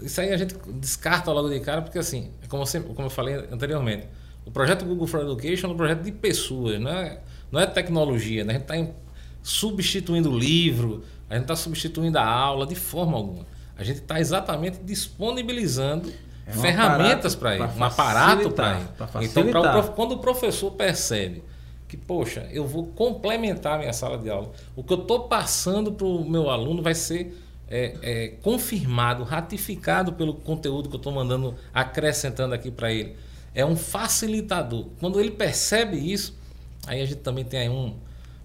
isso aí a gente descarta logo de cara, porque assim, como, sempre, como eu falei anteriormente, o projeto Google for Education é um projeto de pessoas, não é, não é tecnologia. Né? A gente está substituindo o livro, a gente está substituindo a aula de forma alguma. A gente está exatamente disponibilizando é um ferramentas para ele, um aparato para ele. Então, pra o, quando o professor percebe que, poxa, eu vou complementar a minha sala de aula, o que eu estou passando para o meu aluno vai ser é, é, confirmado, ratificado pelo conteúdo que eu estou mandando, acrescentando aqui para ele. É um facilitador. Quando ele percebe isso, aí a gente também tem aí um,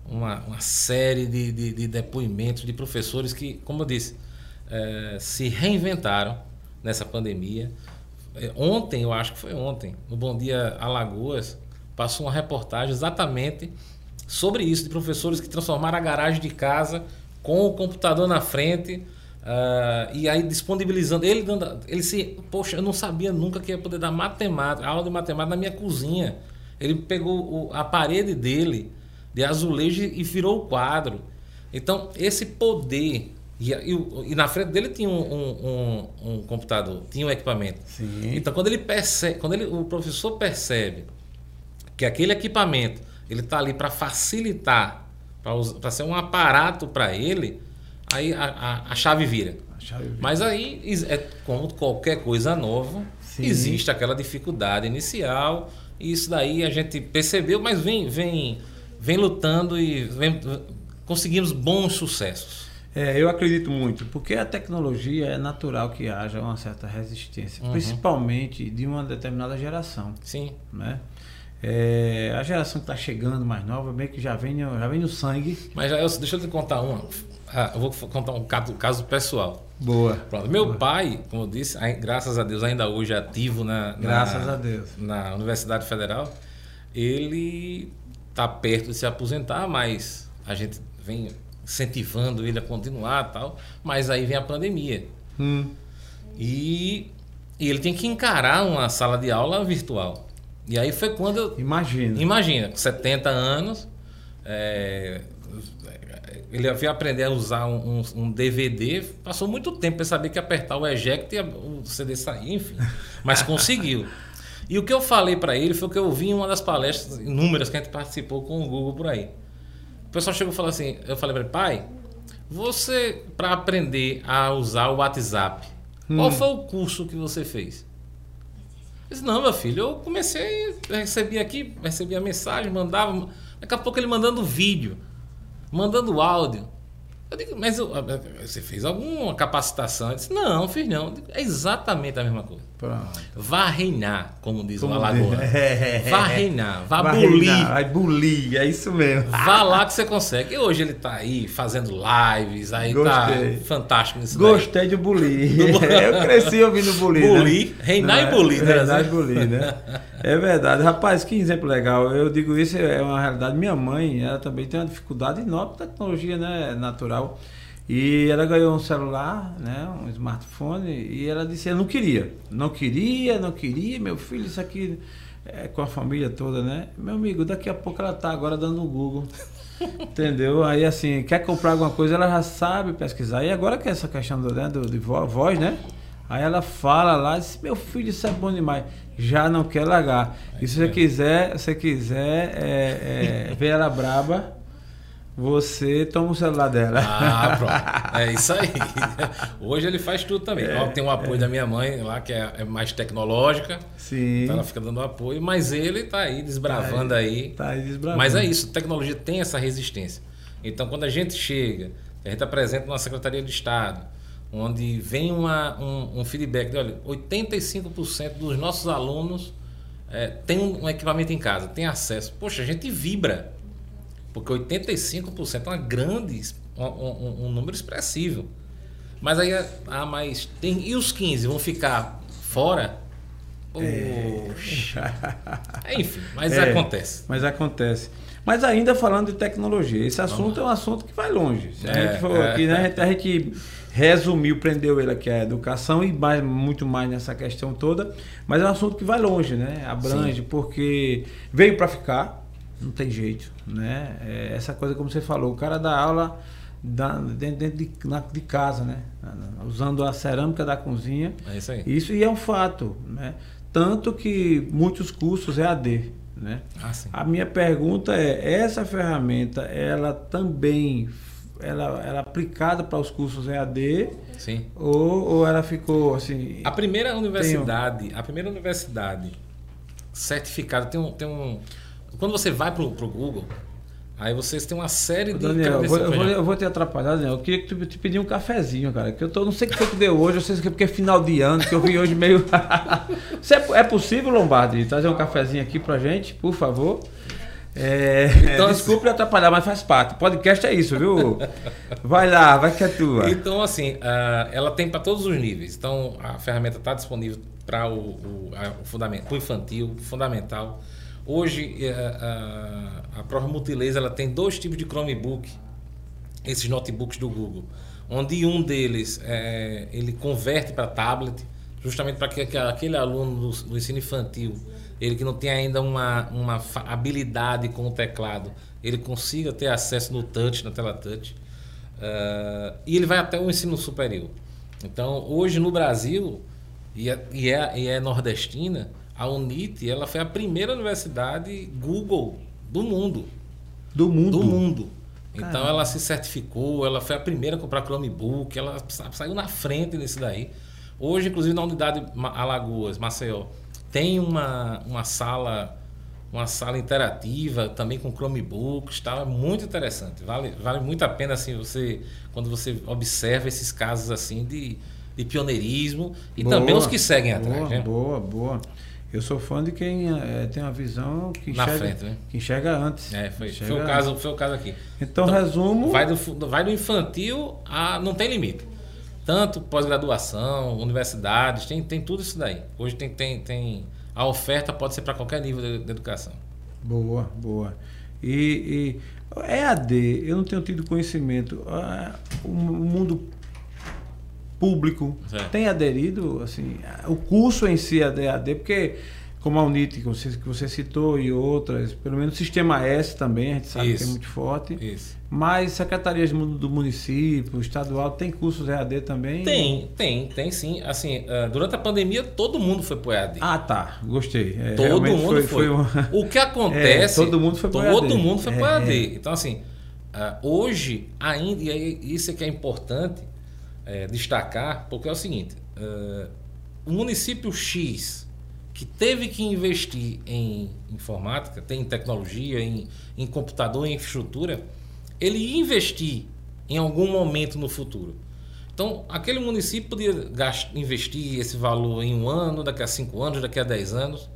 uma, uma série de, de, de, depoimentos de professores que, como eu disse, é, se reinventaram nessa pandemia. É, ontem, eu acho que foi ontem, no Bom Dia Alagoas, passou uma reportagem exatamente sobre isso, de professores que transformaram a garagem de casa com o computador na frente Uh, e aí disponibilizando, ele dando, ele se, poxa, eu não sabia nunca que ia poder dar matemática, aula de matemática na minha cozinha. Ele pegou a parede dele de azulejo e virou o quadro. Então, esse poder. E, e, e na frente dele tinha um, um, um, um, computador, tinha um equipamento. Sim. Então, quando ele percebe, quando ele, o professor percebe que aquele equipamento ele está ali para facilitar, para ser um aparato para ele, aí a, a, a chave vira. A chave vira. Mas aí, é, como qualquer coisa nova, Sim. existe aquela dificuldade inicial. E isso daí a gente percebeu, mas vem, vem, vem lutando e vem, conseguimos bons sucessos. É, eu acredito muito, porque a tecnologia é natural que haja uma certa resistência, uhum. principalmente de uma determinada geração. Sim. Né? É, a geração que está chegando mais nova, meio que já vem, já vem no sangue. Mas já, eu, deixa eu te contar uma. Ah, eu vou contar um caso, caso pessoal. Boa. Pronto. Meu Boa. pai, como eu disse, graças a Deus, ainda hoje é ativo na, graças na, a Deus. na Universidade Federal. Ele está perto de se aposentar, mas a gente vem incentivando ele a continuar tal. Mas aí vem a pandemia. Hum. E, e ele tem que encarar uma sala de aula virtual. E aí foi quando eu. Imagina. Imagina, com 70 anos. É, ele veio aprender a usar um, um, um, DVD, passou muito tempo para saber que apertar o eject e o CD sair, enfim. Mas conseguiu. E o que eu falei para ele foi o que eu vi em uma das palestras inúmeras que a gente participou com o Google por aí. O pessoal chegou e falou assim: eu falei para ele, pai, você, para aprender a usar o WhatsApp, hum. qual foi o curso que você fez? Eu disse, não, meu filho, eu comecei, recebi aqui, recebi a mensagem, mandava. Daqui a pouco ele mandando vídeo mandando áudio. Eu digo, mas eu, você fez alguma capacitação? Eu disse, não, fiz não. Digo, é exatamente a mesma coisa. Pronto. Vá reinar, como diz como o Alagoa. É, vá reinar, vá Vai bulir. Reinar, vai bulir, é isso mesmo. Vá lá que você consegue. E hoje ele está aí fazendo lives, aí tá Gostei. tá fantástico nisso Gostei daí. de bulir. Eu cresci ouvindo bulir. Né? Bulir, né? reinar Não, e bulir, né? Reinar e bulir, né? É verdade. Rapaz, que exemplo legal. Eu digo isso, é uma realidade. Minha mãe, ela também tem uma dificuldade enorme com tecnologia né, natural. E ela ganhou um celular, né, um smartphone, e ela disse, ela não queria. Não queria, não queria, meu filho, isso aqui é com a família toda, né? Meu amigo, daqui a pouco ela tá agora dando no Google. Entendeu? Aí assim, quer comprar alguma coisa, ela já sabe pesquisar. E agora que é essa questão do, né, do, de voz, né? Aí ela fala lá, diz, meu filho, isso é bom demais. Já não quer largar. É e se você quiser, se quiser é, é, ver ela braba, você toma o celular dela. Ah, pronto. É isso aí. Hoje ele faz tudo também. É, tem o apoio é. da minha mãe lá, que é, é, mais tecnológica. Sim. Então ela fica dando apoio, mas ele está aí desbravando tá aí, aí. Tá aí desbravando. Mas é isso, tecnologia tem essa resistência. Então quando a gente chega, a gente apresenta na Secretaria de Estado, onde vem uma, um, um feedback de, olha, 85% dos nossos alunos é, tem um equipamento em casa, tem acesso. Poxa, a gente vibra. Porque 85% é uma grande, um, um, um número expressivo. Mas aí, ah, mas tem. E os 15 vão ficar fora? Poxa. É. Enfim, mas é, acontece. Mas acontece. Mas ainda falando de tecnologia, esse assunto é um assunto que vai longe. Se a é, gente falou é, aqui, né? A gente, a gente resumiu, prendeu ele aqui a educação e mais, muito mais nessa questão toda, mas é um assunto que vai longe, né? Abrange, Sim. porque veio para ficar, não tem jeito, né? É essa coisa como você falou, o cara dá aula da, dentro, dentro de, na, de casa, né? Usando a cerâmica da cozinha. É isso aí. Isso e é um fato, né? Tanto que muitos cursos é AD, né? Ah, a minha pergunta é, essa ferramenta, ela também ela era aplicada para os cursos EAD? Sim. Ou, ou ela ficou assim? A primeira universidade, a primeira universidade certificada tem um, tem um quando você vai para o Google, Aí vocês têm uma série de. Daniel, eu vou, eu, vou, eu vou te atrapalhar, Daniel. Eu queria que tu te pedir um cafezinho, cara. Que eu tô, não sei o que foi que deu hoje, eu sei que é porque é final de ano, que eu vim hoje meio. é, é possível, Lombardi, trazer um cafezinho aqui pra gente, por favor? É, então, desculpe atrapalhar, mas faz parte. Podcast é isso, viu? Vai lá, vai que é tua. Então, assim, uh, ela tem para todos os níveis. Então, a ferramenta está disponível para o, o, o, fundamento, o infantil, fundamental. Hoje, uh, uh, a própria Multilaser ela tem dois tipos de Chromebook, esses notebooks do Google, onde um deles é, ele converte para tablet, justamente para que, que aquele aluno do, do ensino infantil ele que não tem ainda uma, uma habilidade com o teclado, ele consiga ter acesso no touch, na tela touch. Uh, e ele vai até o ensino superior. Então, hoje no Brasil, e é, e é, e é nordestina, a UNIT ela foi a primeira universidade Google do mundo. Do mundo? Do mundo. Então Caramba. ela se certificou, ela foi a primeira a comprar Chromebook, ela saiu na frente nisso daí. Hoje, inclusive, na unidade Alagoas, Maceió, tem uma, uma sala uma sala interativa também com Chromebooks, tá? muito interessante. Vale, vale muito a pena assim você quando você observa esses casos assim de, de pioneirismo e boa, também os que seguem boa, atrás. Né? Boa, boa. Eu sou fã de quem é, tem uma visão que Na enxerga, frente, né? que enxerga antes. É, foi, foi, o caso, foi o caso aqui. Então, então resumo. Vai do, vai do infantil a. não tem limite tanto pós-graduação, universidades, tem, tem tudo isso daí. Hoje tem, tem, tem a oferta pode ser para qualquer nível de, de, educação. Boa, boa. E, e EAD, eu não tenho tido conhecimento. Ah, o mundo público certo. tem aderido, assim, o curso em si é EAD, porque como a UNIT que você, que você citou e outras, pelo menos o Sistema S também, a gente sabe Isso. que é muito forte. Isso. Mas secretarias do município, estadual, tem cursos EAD também? Tem, tem, tem sim. Assim, uh, durante a pandemia todo mundo foi pro EAD. Ah, tá. Gostei. É, todo mundo foi. foi. foi. O que acontece... É, todo mundo foi pro todo EAD. Todo mundo foi pro é, EAD. É. Então, assim, uh, hoje ainda, e isso é que é importante é, destacar, porque é o seguinte, uh, o município X que teve que investir em informática, tem tecnologia, em, em computador, em infraestrutura, ele investir em algum momento no futuro. Então, aquele município podia gastar, investir esse valor em um ano, daqui a cinco anos, daqui a dez anos.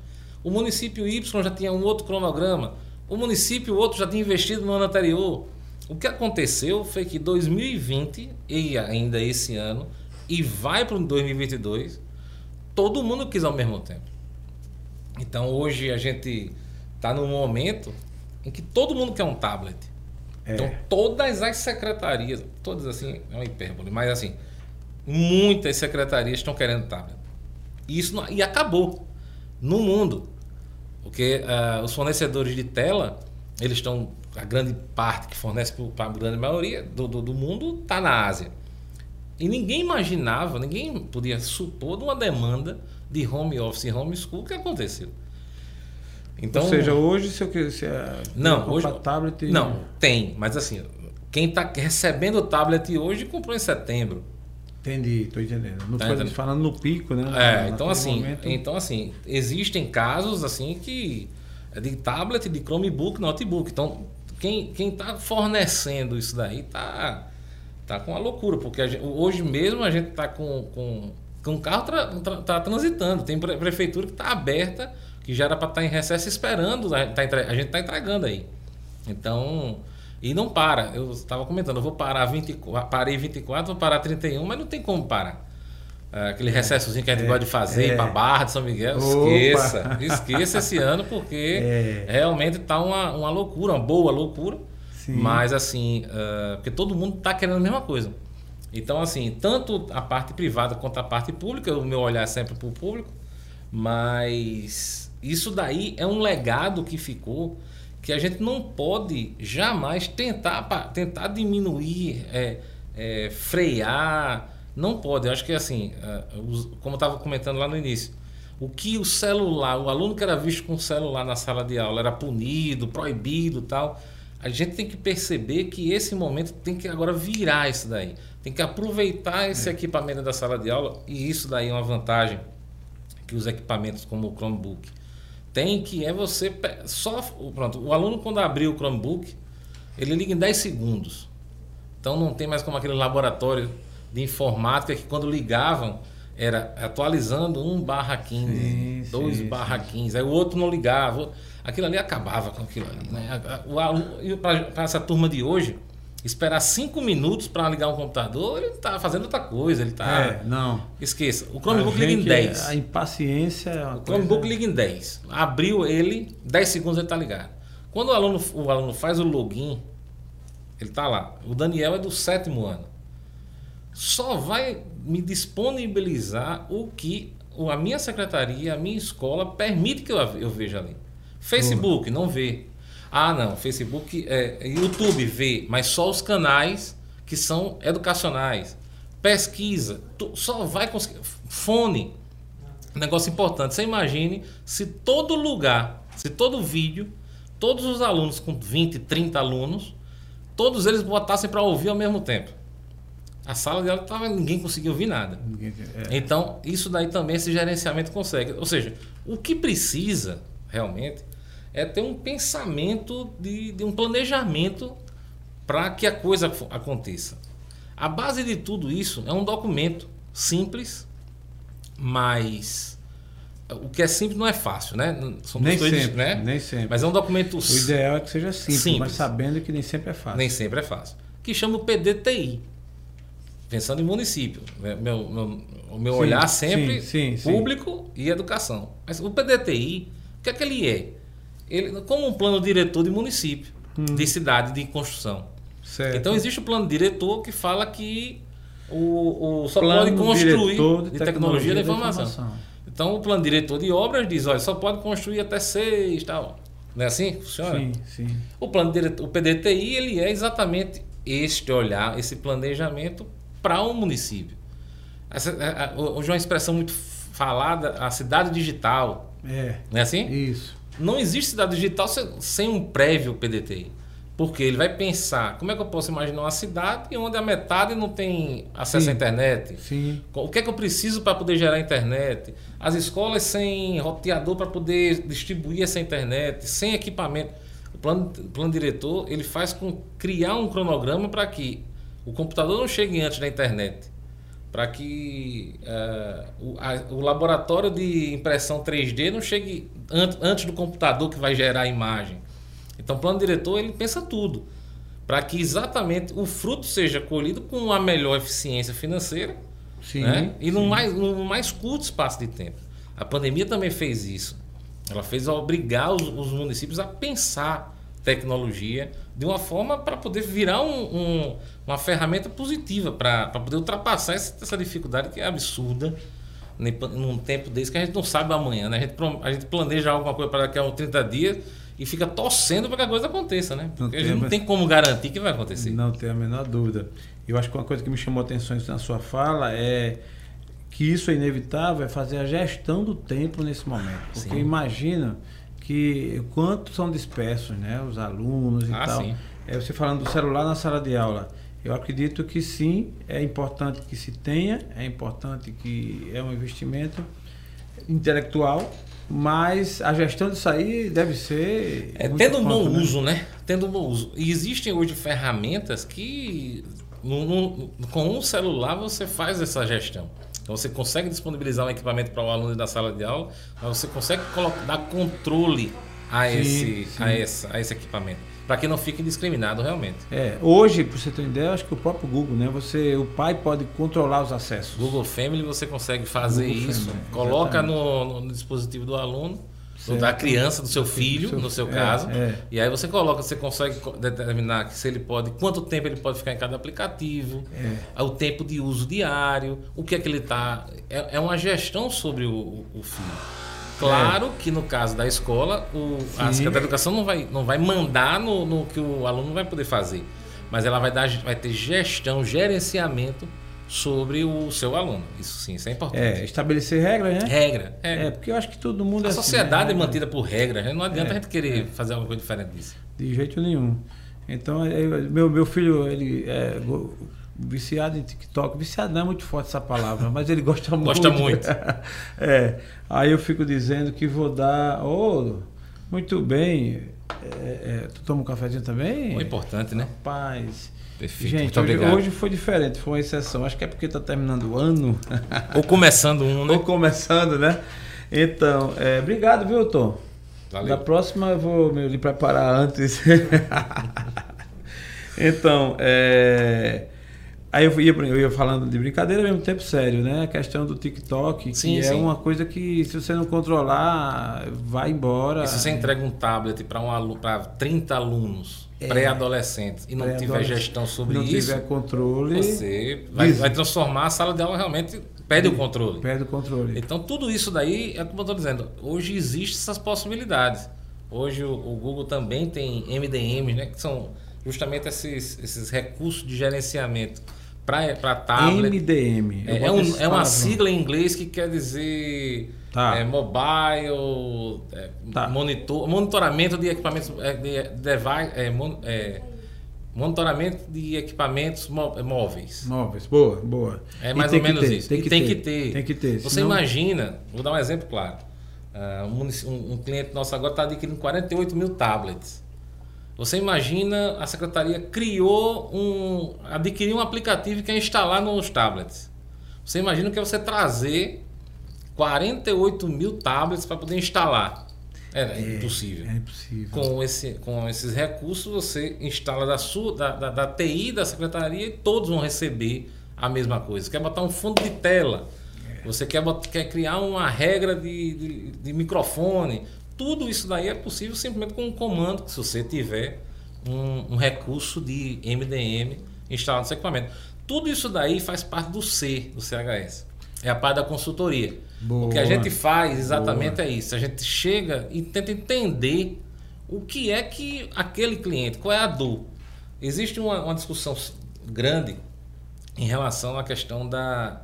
O município Y já tinha um outro cronograma. O município outro já tinha investido no ano anterior. O que aconteceu foi que 2020 e ainda esse ano e vai para o 2022, todo mundo quis ao mesmo tempo. Então hoje a gente está num momento em que todo mundo quer um tablet. É. Então todas as secretarias, todas assim, é uma hipérbole, mas assim, muitas secretarias estão querendo tablet. E isso não, e acabou no mundo. Porque uh, os fornecedores de tela, eles estão, a grande parte que fornece para a grande maioria do, do, do mundo está na Ásia. E ninguém imaginava, ninguém podia supor de uma demanda de home office e home school, que aconteceu? Então, Ou seja, hoje se eu se é, não, hoje tablet não tem, mas assim quem está recebendo o tablet hoje comprou em setembro. Entendi, estou entendendo. No, tá falando no pico, né? É, então assim, momento... então assim existem casos assim que é de tablet, de Chromebook, notebook. Então quem quem está fornecendo isso daí está tá com uma loucura, porque gente, hoje mesmo a gente está com, com com carro tra, tra, tá transitando. Tem prefeitura que está aberta que já era para estar tá em recesso esperando, a gente está entregando aí. Então, e não para. Eu estava comentando, eu vou parar 24, parei 24, vou parar 31, mas não tem como parar. É, aquele recessozinho que a gente é, gosta de fazer é. para Barra de São Miguel, Opa. esqueça. Esqueça esse ano, porque é. realmente está uma, uma loucura, uma boa loucura. Sim. Mas assim, uh, porque todo mundo está querendo a mesma coisa. Então, assim, tanto a parte privada quanto a parte pública, o meu olhar é sempre para o público, mas isso daí é um legado que ficou que a gente não pode jamais tentar, tentar diminuir, é, é, frear. Não pode. Eu acho que assim, é, como eu estava comentando lá no início, o que o celular, o aluno que era visto com o celular na sala de aula era punido, proibido tal. A gente tem que perceber que esse momento tem que agora virar isso daí. Tem que aproveitar esse é. equipamento da sala de aula e isso daí é uma vantagem que os equipamentos como o Chromebook tem que é você só pronto, o aluno quando abrir o Chromebook, ele liga em 10 segundos. Então não tem mais como aquele laboratório de informática que quando ligavam era atualizando 1 barra 15, 2 barra 15, aí o outro não ligava. Aquilo ali acabava com aquilo ali. Né? Para essa turma de hoje, esperar cinco minutos para ligar um computador, ele está fazendo outra coisa. Ele tá... É, não. Esqueça. O Chromebook liga em 10. A impaciência é uma O Chromebook liga em 10. Abriu ele, 10 segundos ele está ligado. Quando o aluno, o aluno faz o login, ele está lá. O Daniel é do sétimo ano. Só vai me disponibilizar o que a minha secretaria, a minha escola permite que eu, veja ali. Facebook, não vê. Ah, não, Facebook, é, YouTube vê, mas só os canais que são educacionais. Pesquisa, tu, só vai conseguir. Fone, negócio importante. Você imagine se todo lugar, se todo vídeo, todos os alunos com 20, 30 alunos, todos eles botassem para ouvir ao mesmo tempo. A sala dela tava, ninguém conseguia ouvir nada. É. Então, isso daí também esse gerenciamento consegue. Ou seja, o que precisa realmente é ter um pensamento de, de um planejamento para que a coisa aconteça. A base de tudo isso é um documento simples, mas o que é simples não é fácil, né? Somos nem sempre, né? Nem sempre. Mas é um documento. O ideal é que seja simples, simples, mas sabendo que nem sempre é fácil. Nem sempre é fácil. Que chama o PDTI. Pensando em município. Né? Meu, meu, o meu sim, olhar sempre sim, sim, público e educação. Mas o PDTI, o que é que ele é? ele, como um plano diretor de município, hum. de cidade, de construção. Certo. Então existe o plano diretor que fala que o, o só plano pode construir de, de tecnologia, da informação. informação. Então o plano diretor de obras diz, olha, só pode construir até seis tal. Não é assim funciona? Sim, sim. O plano diretor, o PDTI, ele é exatamente este olhar, esse planejamento para um município. Essa, hoje é uma expressão muito falada, a cidade digital. É. Não é assim? Isso. Não existe cidade digital sem um prévio PDTI. Porque ele vai pensar, como é que eu posso imaginar uma cidade onde a metade não tem acesso sim, à internet? Sim. O que é que eu preciso para poder gerar internet? As escolas sem roteador para poder distribuir essa internet, sem equipamento. O plano, o plano diretor ele faz com criar um cronograma para que o computador não chegue antes da internet para que uh, o, a, o, laboratório de impressão 3D não chegue an antes do computador que vai gerar a imagem. Então, o plano diretor ele pensa tudo para que exatamente o fruto seja colhido com a melhor eficiência financeira sim, né? e. No, mais, no mais curto espaço de tempo. A pandemia também fez isso. Ela fez obrigar os, os municípios a pensar tecnologia de uma forma para poder virar um, um, uma ferramenta positiva para poder ultrapassar essa, essa, dificuldade que é absurda num tempo desse que a gente não sabe amanhã. Né? A, gente, a gente planeja alguma coisa para daqui a uns 30 dias e fica torcendo para que a coisa aconteça. Né? Porque a gente não tem como garantir que vai acontecer. Não tenho a menor dúvida. Eu acho que uma coisa que me chamou a atenção na sua fala é que isso é inevitável, é fazer a gestão do tempo nesse momento. Porque Sim. imagina que quanto são dispersos, né, os alunos e ah, tal. Sim. É você falando do celular na sala de aula. Eu acredito que sim, é importante que se tenha, é importante que é um investimento intelectual, mas a gestão disso aí deve ser. É, tendo um bom né? uso, né? Tendo um bom uso. E existem hoje ferramentas que no, no, com um celular você faz essa gestão. Então você consegue disponibilizar um equipamento para o aluno da sala de aula, mas você consegue dar controle a, sim, esse, sim. A, essa, a esse equipamento. Para que não fique discriminado realmente. É, hoje, para você ter uma ideia, acho que o próprio Google, né? Você, o pai pode controlar os acessos. Google Family você consegue fazer Google isso, Family, coloca no, no dispositivo do aluno Certo. da criança, do seu filho, seu, no seu é, caso. É. E aí você coloca, você consegue determinar se ele pode, quanto tempo ele pode ficar em cada aplicativo, é. o tempo de uso diário, o que é que ele está. É, é, uma gestão sobre o, o filho. Claro que no caso da escola, o, a Secretaria da Educação não vai, não vai mandar no, no que o aluno vai poder fazer. Mas ela vai, dar, vai ter gestão, gerenciamento sobre o seu aluno. Isso sim, isso é importante. É, estabelecer regras, né? Regra, É, porque eu acho que todo mundo. A é sociedade assim, né? é mantida por regras, né? não adianta é, a gente querer é. fazer alguma coisa diferente disso. De jeito nenhum. Então, meu, meu filho, ele é viciado em TikTok. Viciado não é muito forte essa palavra, mas ele gosta muito. Gosta muito. é. Aí eu fico dizendo que vou dar. Oh, muito bem. É, tu toma um cafezinho também? É importante, né? Rapaz. Perfeito. Gente, hoje, hoje, foi diferente, foi uma exceção. Acho que é porque está terminando o ano. Ou começando um, né? Ou começando, né? Então, é, obrigado, viu, Tom? Valeu. Da próxima eu vou me preparar antes. então, é, Aí eu ia, eu ia falando de brincadeira ao mesmo tempo sério, né? A questão do TikTok, sim, que é sim. é uma coisa que se você não controlar, vai embora. E se você entrega um tablet para um aluno, para 30 alunos é. pré-adolescentes e não tiver gestão sobre não isso, tiver controle, você vai, vai, transformar a sala de aula realmente perde o controle. Perde o controle. Então tudo isso daí é como eu estou dizendo. Hoje existem essas possibilidades. Hoje o, o Google também tem MDMs, né? Que são justamente esses, esses recursos de gerenciamento para tablet. MDM. É, é, um, é uma sigla em inglês que quer dizer tá. é, mobile, é, tá. monitor, monitoramento de equipamentos, é, de, device, é, monitoramento de equipamentos móveis. Móveis, boa, boa. É mais ou menos ter, isso. Tem que, tem ter, que ter. Tem que ter. Você senão... imagina, vou dar um exemplo claro. Uh, um, um, cliente nosso agora está adquirindo 48 mil tablets. Você imagina a secretaria criou um. adquiriu um aplicativo que é instalar nos tablets. Você imagina que é você trazer 48 mil tablets para poder instalar. Era é, impossível. É impossível. Com, esse, com esses recursos, você instala da, sua, da, da, da TI da secretaria e todos vão receber a mesma coisa. Quer botar um fundo de tela. É. Você quer, quer criar uma regra de, de, de microfone. Tudo isso daí é possível simplesmente com um comando, que se você tiver um, um recurso de MDM instalado no seu equipamento. Tudo isso daí faz parte do C, do CHS. É a parte da consultoria. Boa. O que a gente faz exatamente Boa. é isso. A gente chega e tenta entender o que é que aquele cliente, qual é a dor. Existe uma, uma discussão grande em relação à questão da,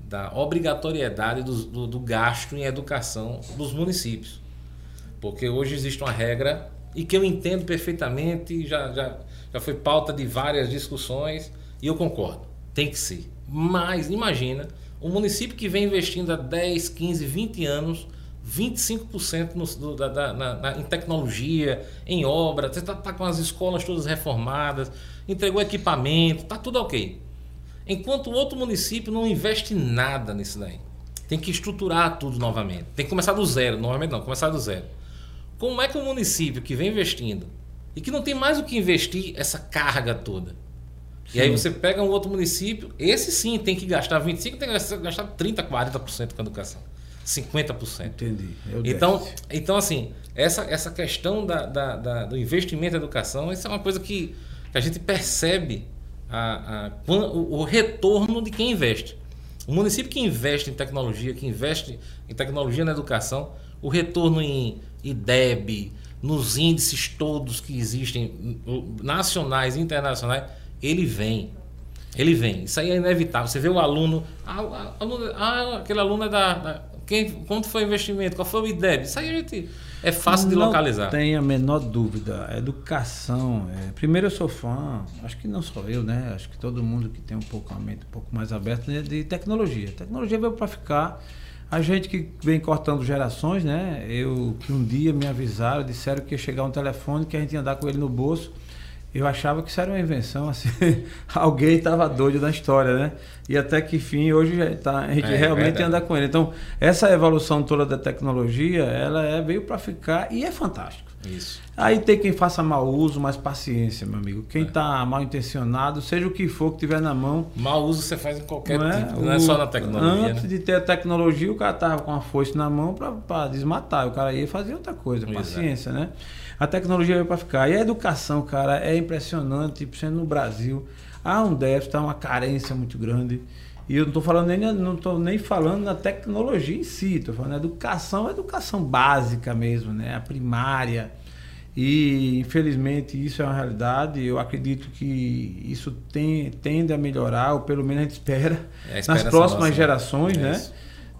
da obrigatoriedade do, do, do gasto em educação dos municípios. Porque hoje existe uma regra e que eu entendo perfeitamente, já, já, já foi pauta de várias discussões e eu concordo, tem que ser. Mas imagina um município que vem investindo há 10, 15, 20 anos 25% no, do, da, da, na, na, em tecnologia, em obra, você está tá com as escolas todas reformadas, entregou equipamento, está tudo ok. Enquanto o outro município não investe nada nisso daí. Tem que estruturar tudo novamente. Tem que começar do zero, novamente não, começar do zero. Como é que o município que vem investindo e que não tem mais o que investir essa carga toda? Sim. E aí você pega um outro município, esse sim tem que gastar 25, tem que gastar 30, 40% com a educação. 50%. Entendi. então, então, assim, essa, essa questão da, da, da, do investimento em educação, isso é uma coisa que, que a gente percebe a, a, o, o retorno de quem investe. O município que investe em tecnologia, que investe em tecnologia na educação, o retorno em IDEB, nos índices todos que existem, nacionais e internacionais, ele vem. Ele vem. Isso aí é inevitável. Você vê o aluno, ah, aluno, ah aquele aluno é da, da. quem, quanto foi o investimento? Qual foi o IDEB? Isso aí a gente. É fácil de não localizar. Não tem a menor dúvida. educação. É, primeiro, eu sou fã, acho que não só eu, né? Acho que todo mundo que tem um pouco a mente um pouco mais aberta né? de tecnologia. tecnologia veio para ficar. A gente que vem cortando gerações, né? Eu que um dia me avisaram, disseram que ia chegar um telefone que a gente ia andar com ele no bolso eu achava que isso era uma invenção, assim, alguém estava doido na história, né? E até que fim, hoje tá, a gente é, realmente é anda com ele. Então, essa evolução toda da tecnologia, ela é, veio para ficar e é fantástico. Isso. Aí tem quem faça mau uso, mas paciência, meu amigo. Quem está é. mal intencionado, seja o que for que tiver na mão. Mau uso você faz em qualquer não é? tipo, não é só na tecnologia. Antes né? de ter a tecnologia, o cara tava com a foice na mão para desmatar. O cara ia fazer outra coisa, paciência, né? A tecnologia veio para ficar. E a educação, cara, é impressionante, tipo, sendo no Brasil, há um déficit, há uma carência muito grande. E eu não estou falando nem, não tô nem falando na tecnologia em si, estou falando na educação, educação básica mesmo, né? A primária. E infelizmente isso é uma realidade. Eu acredito que isso tem, tende a melhorar, ou pelo menos a gente espera, é, nas próximas nossa, né? gerações, é né?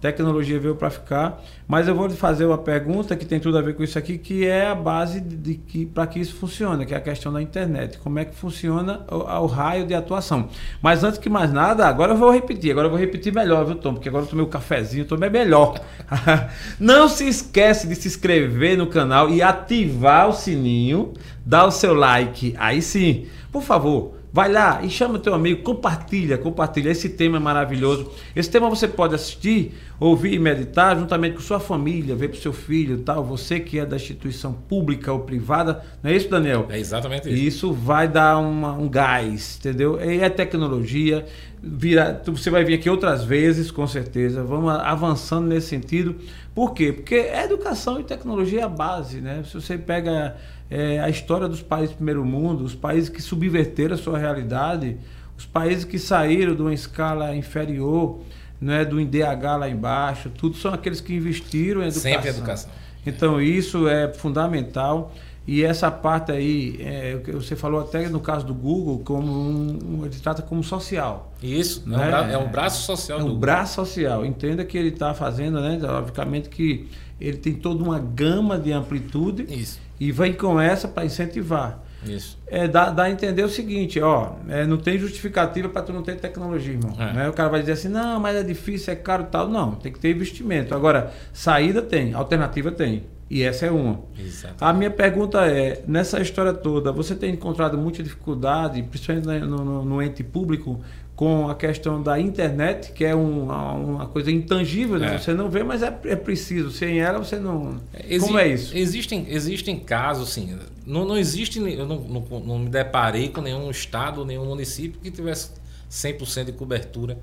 Tecnologia veio para ficar. Mas eu vou fazer uma pergunta que tem tudo a ver com isso aqui, que é a base de, que para que isso funcione, que é a questão da internet. Como é que funciona o, o, raio de atuação. Mas antes que mais nada, agora eu vou repetir. Agora eu vou repetir melhor, viu, Tom? Porque agora eu tomei um cafezinho, tomei melhor. Não se esquece de se inscrever no canal e ativar o sininho, dar o seu like. Aí sim, por favor Vai lá e chama teu amigo, compartilha, compartilha. Esse tema é maravilhoso. Esse tema você pode assistir, ouvir e meditar juntamente com sua família, ver para seu filho, tal. Você que é da instituição pública ou privada, não é isso, Daniel? É exatamente isso. E isso vai dar uma, um gás, entendeu? E é tecnologia. Vira, você vai vir aqui outras vezes, com certeza. Vamos avançando nesse sentido. Por quê? Porque educação e tecnologia é a base, né? Se você pega é, a história dos países do primeiro mundo, os países que subverteram a sua realidade, os países que saíram de uma escala inferior, não é do IDH lá embaixo, tudo são aqueles que investiram em educação. Sempre educação. Então isso é fundamental. E essa parte aí, é, você falou até no caso do Google, como um, ele trata como social. Isso, né? é, um braço social é um braço social. Entenda que ele está fazendo, né? Obviamente que ele tem toda uma gama de amplitude. Isso e vem com essa para incentivar. Isso. É, dá, dá a entender o seguinte, ó, é, não tem justificativa para tu não ter tecnologia, irmão. É. Né? O cara vai dizer assim, não, mas é difícil, é caro tal. Não, tem que ter investimento. Agora, saída tem, alternativa tem. E essa é uma. Exatamente. A minha pergunta é, nessa história toda, você tem encontrado muita dificuldade, principalmente no, no, no ente público, com a questão da internet, que é um, uma coisa intangível, né? É. você não vê, mas é, é preciso. Sem ela, você não. Exi Como é isso? Existem, existem casos, sim. Não, não existe, eu não, não, não me deparei com nenhum estado, nenhum município que tivesse 100% de cobertura.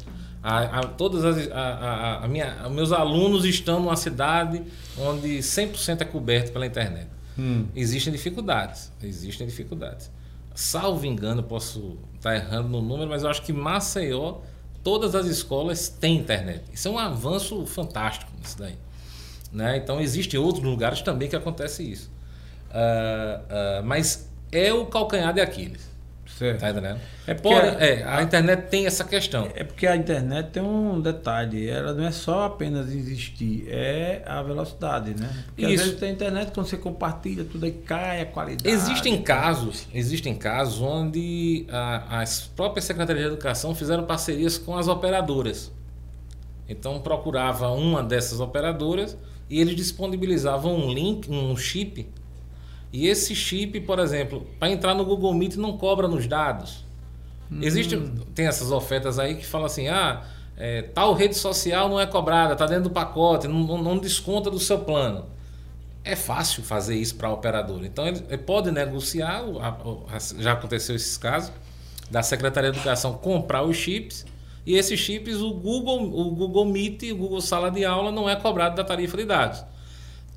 A, a, todas as, a, a, minha, meus alunos estão numa cidade onde 100% é coberto pela internet. Hum. Existem dificuldades, existem dificuldades salvo engano, posso estar errando no número, mas eu acho que Maceió, todas as escolas têm internet. Isso é um avanço fantástico nisso daí. Né? Então, existem outros lugares também que acontece isso. Uh, uh, mas é o calcanhar de Aquiles. Certo. Tá entendendo? É porque Porém, é, a, a, internet tem essa questão. É porque a internet tem um detalhe, ela não é só apenas existir, é a velocidade, né? Porque Isso. às vezes tem internet, quando você compartilha, tudo aí cai a qualidade. Existem casos, existem casos onde a, as próprias secretarias de educação fizeram parcerias com as operadoras. Então procurava uma dessas operadoras e eles disponibilizavam um link, um chip e esse chip, por exemplo, para entrar no Google Meet não cobra nos dados. Hum. Existe, tem essas ofertas aí que falam assim, ah, é, tal rede social não é cobrada, está dentro do pacote, não, não, desconta do seu plano. É fácil fazer isso para a operadora. Então ele, ele pode negociar, já aconteceu esses casos, da Secretaria de Educação comprar os chips e esses chips o Google, o Google Meet, o Google Sala de Aula não é cobrado da tarifa de dados.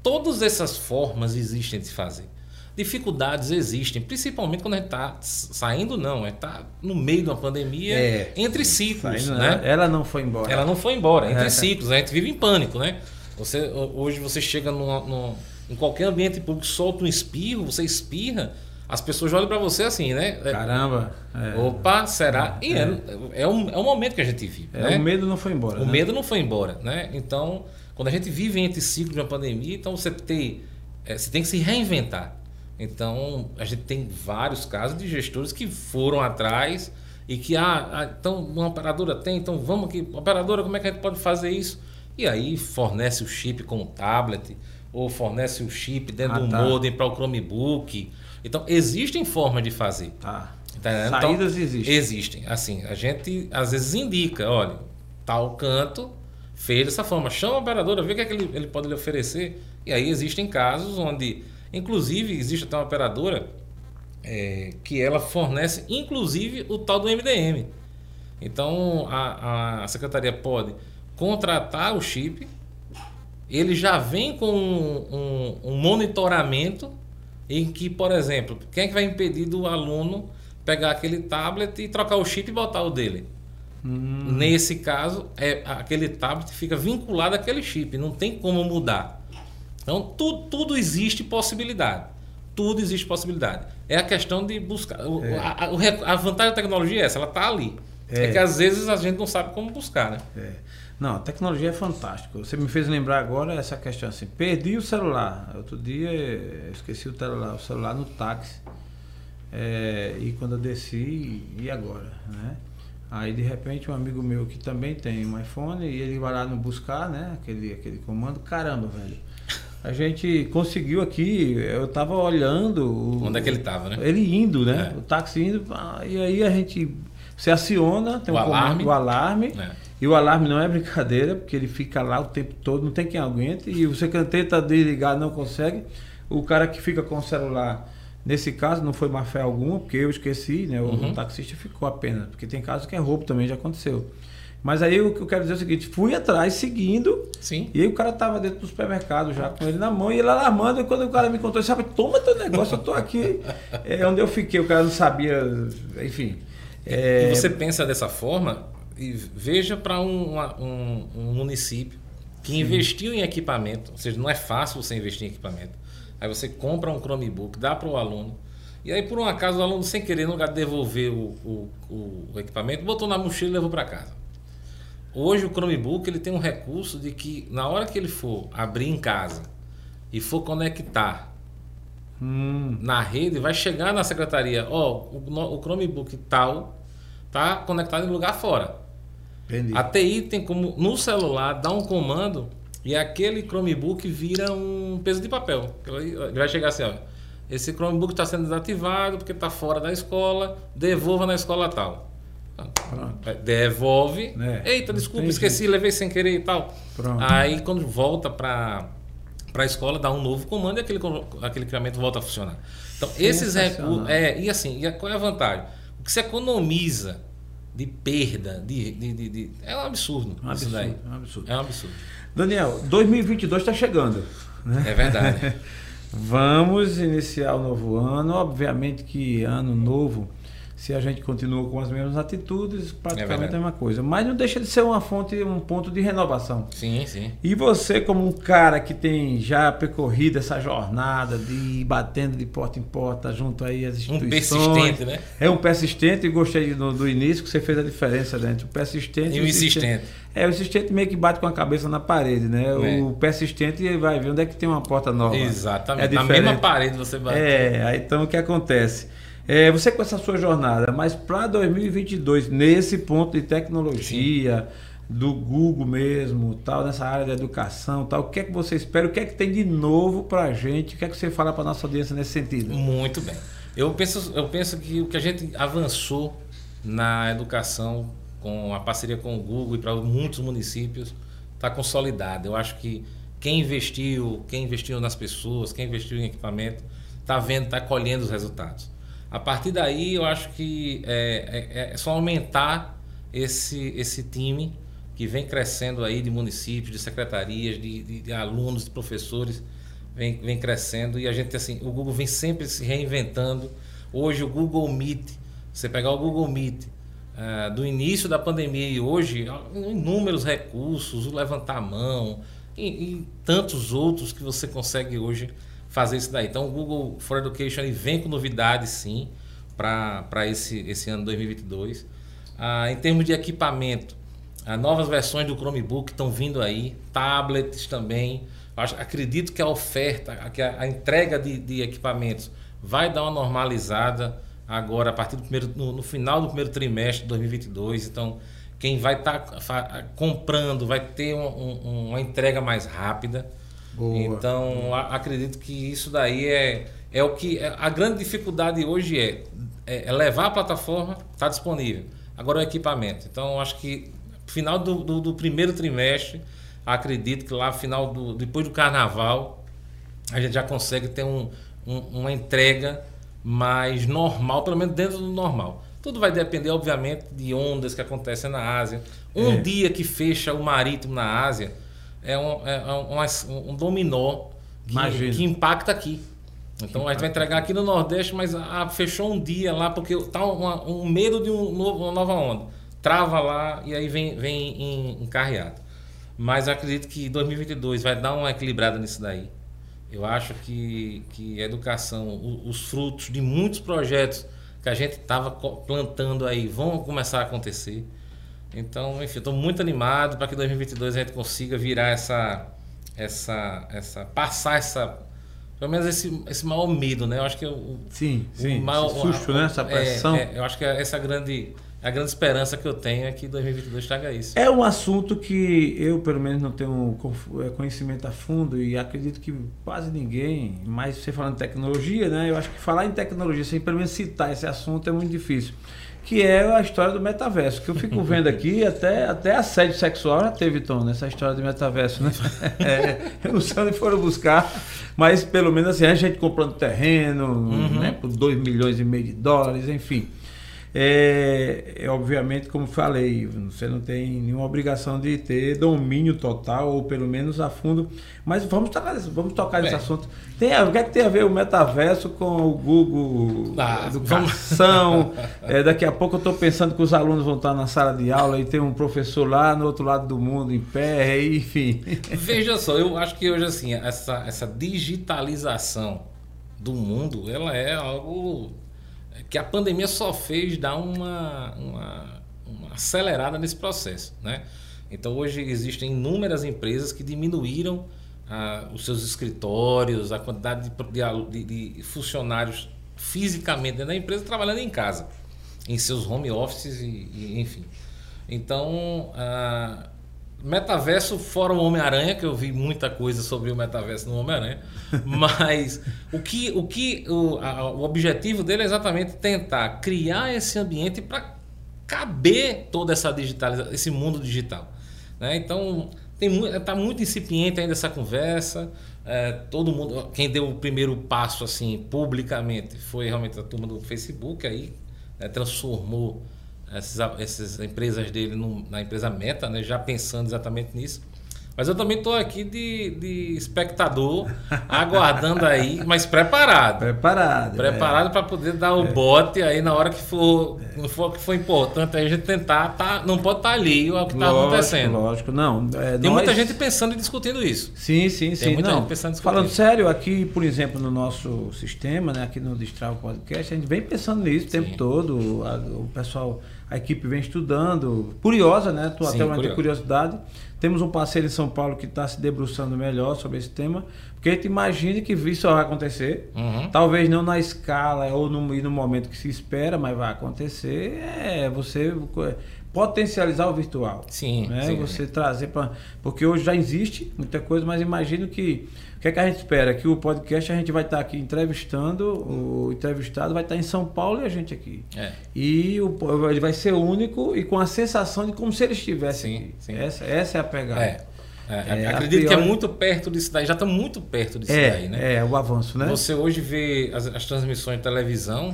Todas essas formas existem de se fazer dificuldades existem, principalmente quando a gente está saindo, não, é tá no meio de uma pandemia, é, entre ciclos, saindo, né? Ela não foi embora. Ela não foi embora, entre é. ciclos, a gente vive em pânico, né? Você, hoje você chega numa, numa, em qualquer ambiente público, solta um espirro, você espirra, as pessoas olham para você assim, né? É, Caramba! É. Opa, será? E é, é, um, é um momento que a gente vive. É, né? O medo não foi embora. O né? medo não foi embora, né? Então, quando a gente vive entre ciclos de uma pandemia, então você tem, você tem que se reinventar. Então, a gente tem vários casos de gestores que foram atrás e que, ah, ah, então uma operadora tem, então vamos aqui, operadora, como é que a gente pode fazer isso? E aí fornece o chip com o tablet, ou fornece o chip dentro ah, do tá. modem para o Chromebook. Então, existem formas de fazer. Tá. Tá Saídas então, existem. Existem. Assim, a gente às vezes indica, olha, tal canto fez dessa forma. Chama a operadora, vê o que, é que ele, ele pode lhe oferecer. E aí existem casos onde, inclusive, existe até uma operadora é, que ela fornece, inclusive, o tal do MDM. Então, a, a secretaria pode contratar o chip, ele já vem com um, um, um monitoramento em que, por exemplo, quem é que vai impedir do aluno pegar aquele tablet e trocar o chip e botar o dele? Hum. Nesse caso, é, aquele tablet fica vinculado àquele chip, não tem como mudar. Então, tu, tudo existe possibilidade. Tudo existe possibilidade. É a questão de buscar. É. A, a, a, vantagem da tecnologia é essa, ela está ali. É. é. que às vezes a gente não sabe como buscar, né? É. Não, a tecnologia é fantástica. Você me fez lembrar agora essa questão assim. Perdi o celular. Outro dia esqueci o celular, o celular no táxi. É, e quando eu desci, e agora? Né? Aí de repente um amigo meu que também tem um iPhone e ele vai lá no buscar, né? Aquele, aquele comando, caramba, velho. A gente conseguiu aqui, eu tava olhando. Onde é que ele tava, né? Ele indo, né? É. O táxi indo, e aí a gente se aciona, tem o um alarme. comando, o alarme. É. E o alarme não é brincadeira, porque ele fica lá o tempo todo, não tem quem aguente. E você tenta desligar, não consegue. O cara que fica com o celular Nesse caso não foi má fé alguma, porque eu esqueci, né? O, uhum. taxista ficou apenas, porque tem casos que é roubo também, já aconteceu. Mas aí o que eu quero dizer é o seguinte, fui atrás seguindo, Sim. e aí o cara tava dentro do supermercado já com ele na mão, e ele alarmando, e quando o cara me contou, sabe, toma teu negócio, eu tô aqui. É onde eu fiquei, o cara não sabia, enfim. É... E você pensa dessa forma, e veja para um, um, um, município que Sim. investiu em equipamento, ou seja, não é fácil você investir em equipamento Aí você compra um Chromebook, dá para o aluno. E aí, por um acaso, o aluno, sem querer, no lugar de devolver o, o, o equipamento, botou na mochila e levou para casa. Hoje, o Chromebook ele tem um recurso de que, na hora que ele for abrir em casa e for conectar hum. na rede, vai chegar na secretaria: Ó, oh, o, o Chromebook tal tá conectado em lugar fora. Entendi. A TI tem como, no celular, dar um comando e aquele Chromebook vira um peso de papel. Ele vai chegar assim, ó. Esse Chromebook está sendo desativado porque está fora da escola, devolva na escola tal. Pronto. Devolve. É, Eita, desculpa, esqueci, levei sem querer e tal. Pronto. Aí quando volta para para a escola, dá um novo comando e aquele, aquele equipamento volta a funcionar. Então, esses recursos. É, e assim, e qual é a vantagem? O que se economiza de perda, de, de, de, de é um absurdo. Um absurdo, é um absurdo. É um absurdo. Daniel, 2022 está chegando. Né? É verdade. Vamos iniciar o novo ano. Obviamente que ano novo se a gente continua com as mesmas atitudes, praticamente é a mesma coisa. Mas não deixa de ser uma fonte, um ponto de renovação. Sim, sim. E você, como um cara que tem já percorrido essa jornada de ir batendo de porta em porta junto aí às instituições. Um persistente, né? É um persistente e gostei do, do início que você fez a diferença dentro. O persistente e o insistente. É, o insistente meio que bate com a cabeça na parede, né? É. O persistente vai ver onde é que tem uma porta nova. Exatamente. É na mesma parede você bate. É, então o que acontece? É, você com essa sua jornada, mas para 2022, nesse ponto de tecnologia, Sim. do Google mesmo, tal, nessa área da educação, tal, o que é que você espera? O que é que tem de novo para a gente? O que é que você fala para nossa audiência nesse sentido? Muito bem. Eu penso, eu penso que o que a gente avançou na educação com a parceria com o Google e para muitos municípios está consolidado. Eu acho que quem investiu, quem investiu nas pessoas, quem investiu em equipamento, está vendo, está colhendo os resultados. A partir daí, eu acho que é, é, é, só aumentar esse, esse time que vem crescendo aí de municípios, de secretarias, de, de, de alunos, de professores, vem, vem crescendo e a gente, assim, o Google vem sempre se reinventando. Hoje, o Google Meet, você pegar o Google Meet uh, do início da pandemia e hoje, inúmeros recursos, o levantar a mão e, e tantos outros que você consegue hoje fazer isso daí. Então o Google for Education ele vem com novidades sim para esse, esse ano 2022. Ah, em termos de equipamento, ah, novas versões do Chromebook estão vindo aí, tablets também. Acho, acredito que a oferta, que a, a entrega de, de, equipamentos vai dar uma normalizada agora a partir do primeiro, no, no final do primeiro trimestre de 2022. Então, quem vai estar tá comprando vai ter um, um, uma entrega mais rápida. Boa. Então, a, acredito que isso daí é, é o que. É, a grande dificuldade hoje é, é, é levar a plataforma, está disponível. Agora o equipamento. Então, acho que final do, do, do, primeiro trimestre, acredito que lá final do depois do carnaval a gente já consegue ter um, um, uma entrega mais normal, pelo menos dentro do normal. Tudo vai depender, obviamente, de ondas que acontecem na Ásia. Um é. dia que fecha o marítimo na Ásia é um, é um, um dominó que, que, impacta aqui. Então a gente vai entregar aqui no Nordeste, mas ah, fechou um dia lá porque tá um, um medo de um novo, uma nova onda. Trava lá e aí vem, vem encarreado. Mas acredito que 2022 vai dar uma equilibrada nisso daí. Eu acho que, que a educação, os frutos de muitos projetos que a gente estava plantando aí vão começar a acontecer. Então, enfim, estou muito animado para que 2022 a gente consiga virar essa, essa, essa, passar essa, pelo menos esse, esse maior medo, né? Eu acho que o, sim, sim, o maior, susto, né? Essa pressão. É, é, eu acho que essa grande a grande esperança que eu tenho é que 2022 traga isso. É um assunto que eu, pelo menos, não tenho é, conhecimento a fundo e acredito que quase ninguém, mas você falando de tecnologia, né? Eu acho que falar em tecnologia sem pelo menos citar esse assunto é muito difícil. Que é a história do metaverso, que eu fico vendo aqui, até, até assédio sexual já teve, Tom, nessa história do metaverso, né? É, eu não sei onde foram buscar, mas pelo menos assim, a gente comprando terreno, uhum. né, por 2 milhões e meio de dólares, enfim. É, é, obviamente, como falei, você não tem nenhuma obrigação de ter domínio total, ou pelo menos a fundo. Mas vamos tocar, vamos tocar nesse assunto. Tem, o que, é que tem a ver o metaverso com o Google ah, Educação? é, daqui a pouco eu estou pensando que os alunos vão estar na sala de aula e tem um professor lá no outro lado do mundo, em pé, enfim. Veja só, eu acho que hoje assim, essa, essa digitalização do mundo, ela é algo que a pandemia só fez dar uma, uma, uma acelerada nesse processo. Né? Então hoje existem inúmeras empresas que diminuíram ah, os seus escritórios, a quantidade de, de, de, funcionários fisicamente dentro da empresa trabalhando em casa, em seus home offices e, e enfim. Então, ah, Metaverso fora o Homem-Aranha, que eu vi muita coisa sobre o metaverso no Homem-Aranha, mas o que o que o, a, o objetivo dele é exatamente tentar criar esse ambiente para caber toda essa digitalização, esse mundo digital, né? Então tem está muito incipiente ainda essa conversa. É, todo mundo, quem deu o primeiro passo assim publicamente foi realmente a turma do Facebook aí né, transformou essas, essas empresas dele no, na empresa Meta, né, já pensando exatamente nisso. Mas eu também estou aqui de, de espectador, aguardando aí, mas preparado. Preparado. Preparado é. para poder dar o é. bote aí na hora que for, é. for que for importante, aí a gente tentar, tá, não pode estar tá ali ao que está acontecendo. Lógico, não. É, Tem nós... muita gente pensando e discutindo isso. Sim, sim, Tem sim. Tem muita não. gente pensando e Falando sério, aqui, por exemplo, no nosso sistema, né, aqui no Destrava Podcast, a gente vem pensando nisso o tempo todo. A, o pessoal a equipe vem estudando, curiosa, né? Tô até uma curiosidade. Temos um parceiro em São Paulo que está se debruçando melhor sobre esse tema, porque a gente imagina que isso vai acontecer. Uhum. Talvez não na escala ou no, no momento que se espera, mas vai acontecer. É você potencializar o virtual. Sim. Né? sim você trazer para. Porque hoje já existe muita coisa, mas imagino que o que, é que a gente espera? Que o podcast a gente vai estar aqui entrevistando, o entrevistado vai estar em São Paulo e a gente aqui. É. E o, ele vai ser único e com a sensação de como se ele estivesse sim, aqui. Sim. Essa, essa é a pegada. É. É, é, acredito pior... que é muito perto disso daí, já está muito perto disso é, daí, né? É, o avanço, né? Você hoje vê as, as transmissões de televisão,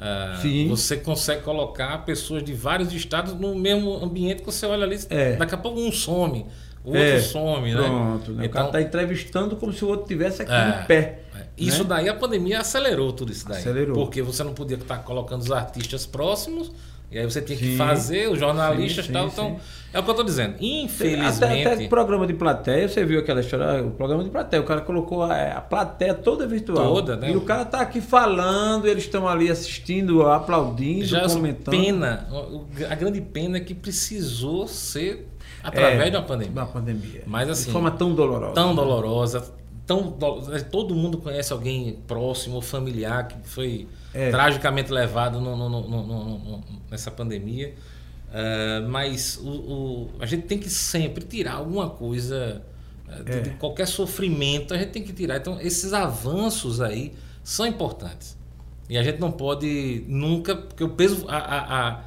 uh, você consegue colocar pessoas de vários estados no mesmo ambiente que você olha ali, é. daqui a pouco um some. O outro é, some, né? Pronto, né? Então, o cara está entrevistando como se o outro estivesse aqui é, no pé. É. Isso né? daí a pandemia acelerou tudo isso daí. Acelerou. Porque você não podia estar colocando os artistas próximos, e aí você tinha sim, que fazer, os jornalistas e tal. Então, é o que eu estou dizendo. Infelizmente. Até, até programa de plateia, você viu aquela história, o programa de plateia, o cara colocou a, a plateia toda virtual. Toda, né? E o cara está aqui falando, eles estão ali assistindo, aplaudindo, Já comentando. Pena, a grande pena é que precisou ser Através é, de uma pandemia. Uma pandemia. Mas assim. De forma tão dolorosa. Tão dolorosa. Tão do... Todo mundo conhece alguém próximo ou familiar que foi é. tragicamente levado no, no, no, nessa pandemia. Uh, mas o, o, a gente tem que sempre tirar alguma coisa de, É. de qualquer sofrimento, a gente tem que tirar. Então, esses avanços aí são importantes. E a gente não pode nunca, porque o peso a- a- a-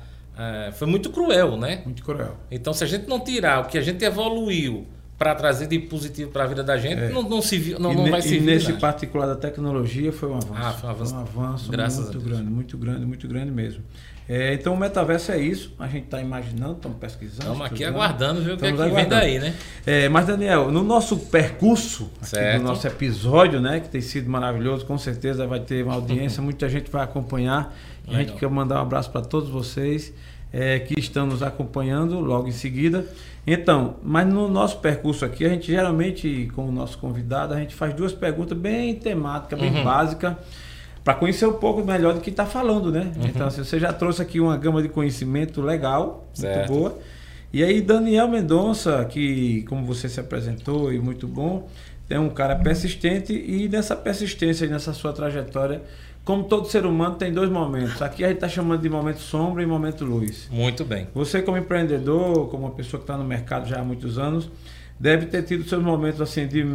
a- foi muito cruel, né? Muito cruel. Então, se a gente não tirar o que a gente evoluiu para trazer de positivo para a vida da gente, É. não, não, se, não, e não ne- vai e servir. nesse nada. particular da tecnologia foi um avanço. Ah, foi um avanço. avanço Graças a muito grande, muito grande, muito grande mesmo. É, então o metaverso é isso. A gente está imaginando, estamos pesquisando. Estamos aqui aguardando ver o que é que vem daí, né? É, mas Daniel, no nosso percurso, do nosso episódio, né, que tem sido maravilhoso, com certeza vai ter uma audiência, muita gente vai acompanhar. E a gente quer mandar um abraço para todos vocês é, que estão nos acompanhando logo em seguida. Então, mas no nosso percurso aqui, a gente geralmente, com o nosso convidado, a gente faz duas perguntas bem temáticas, bem Uhum. básicas, para conhecer um pouco melhor do que está falando, né? Uhum. Então, assim, você já trouxe aqui uma gama de conhecimento legal, Certo. muito boa. E aí, Daniel Mendonça, que como você se apresentou e muito bom, é um cara persistente e nessa persistência nessa sua trajetória, como todo ser humano, tem dois momentos. Aqui a gente está chamando de momento sombra e momento luz. Muito bem. Você, como empreendedor, como uma pessoa que está no mercado já há muitos anos, deve ter tido seus momentos assim de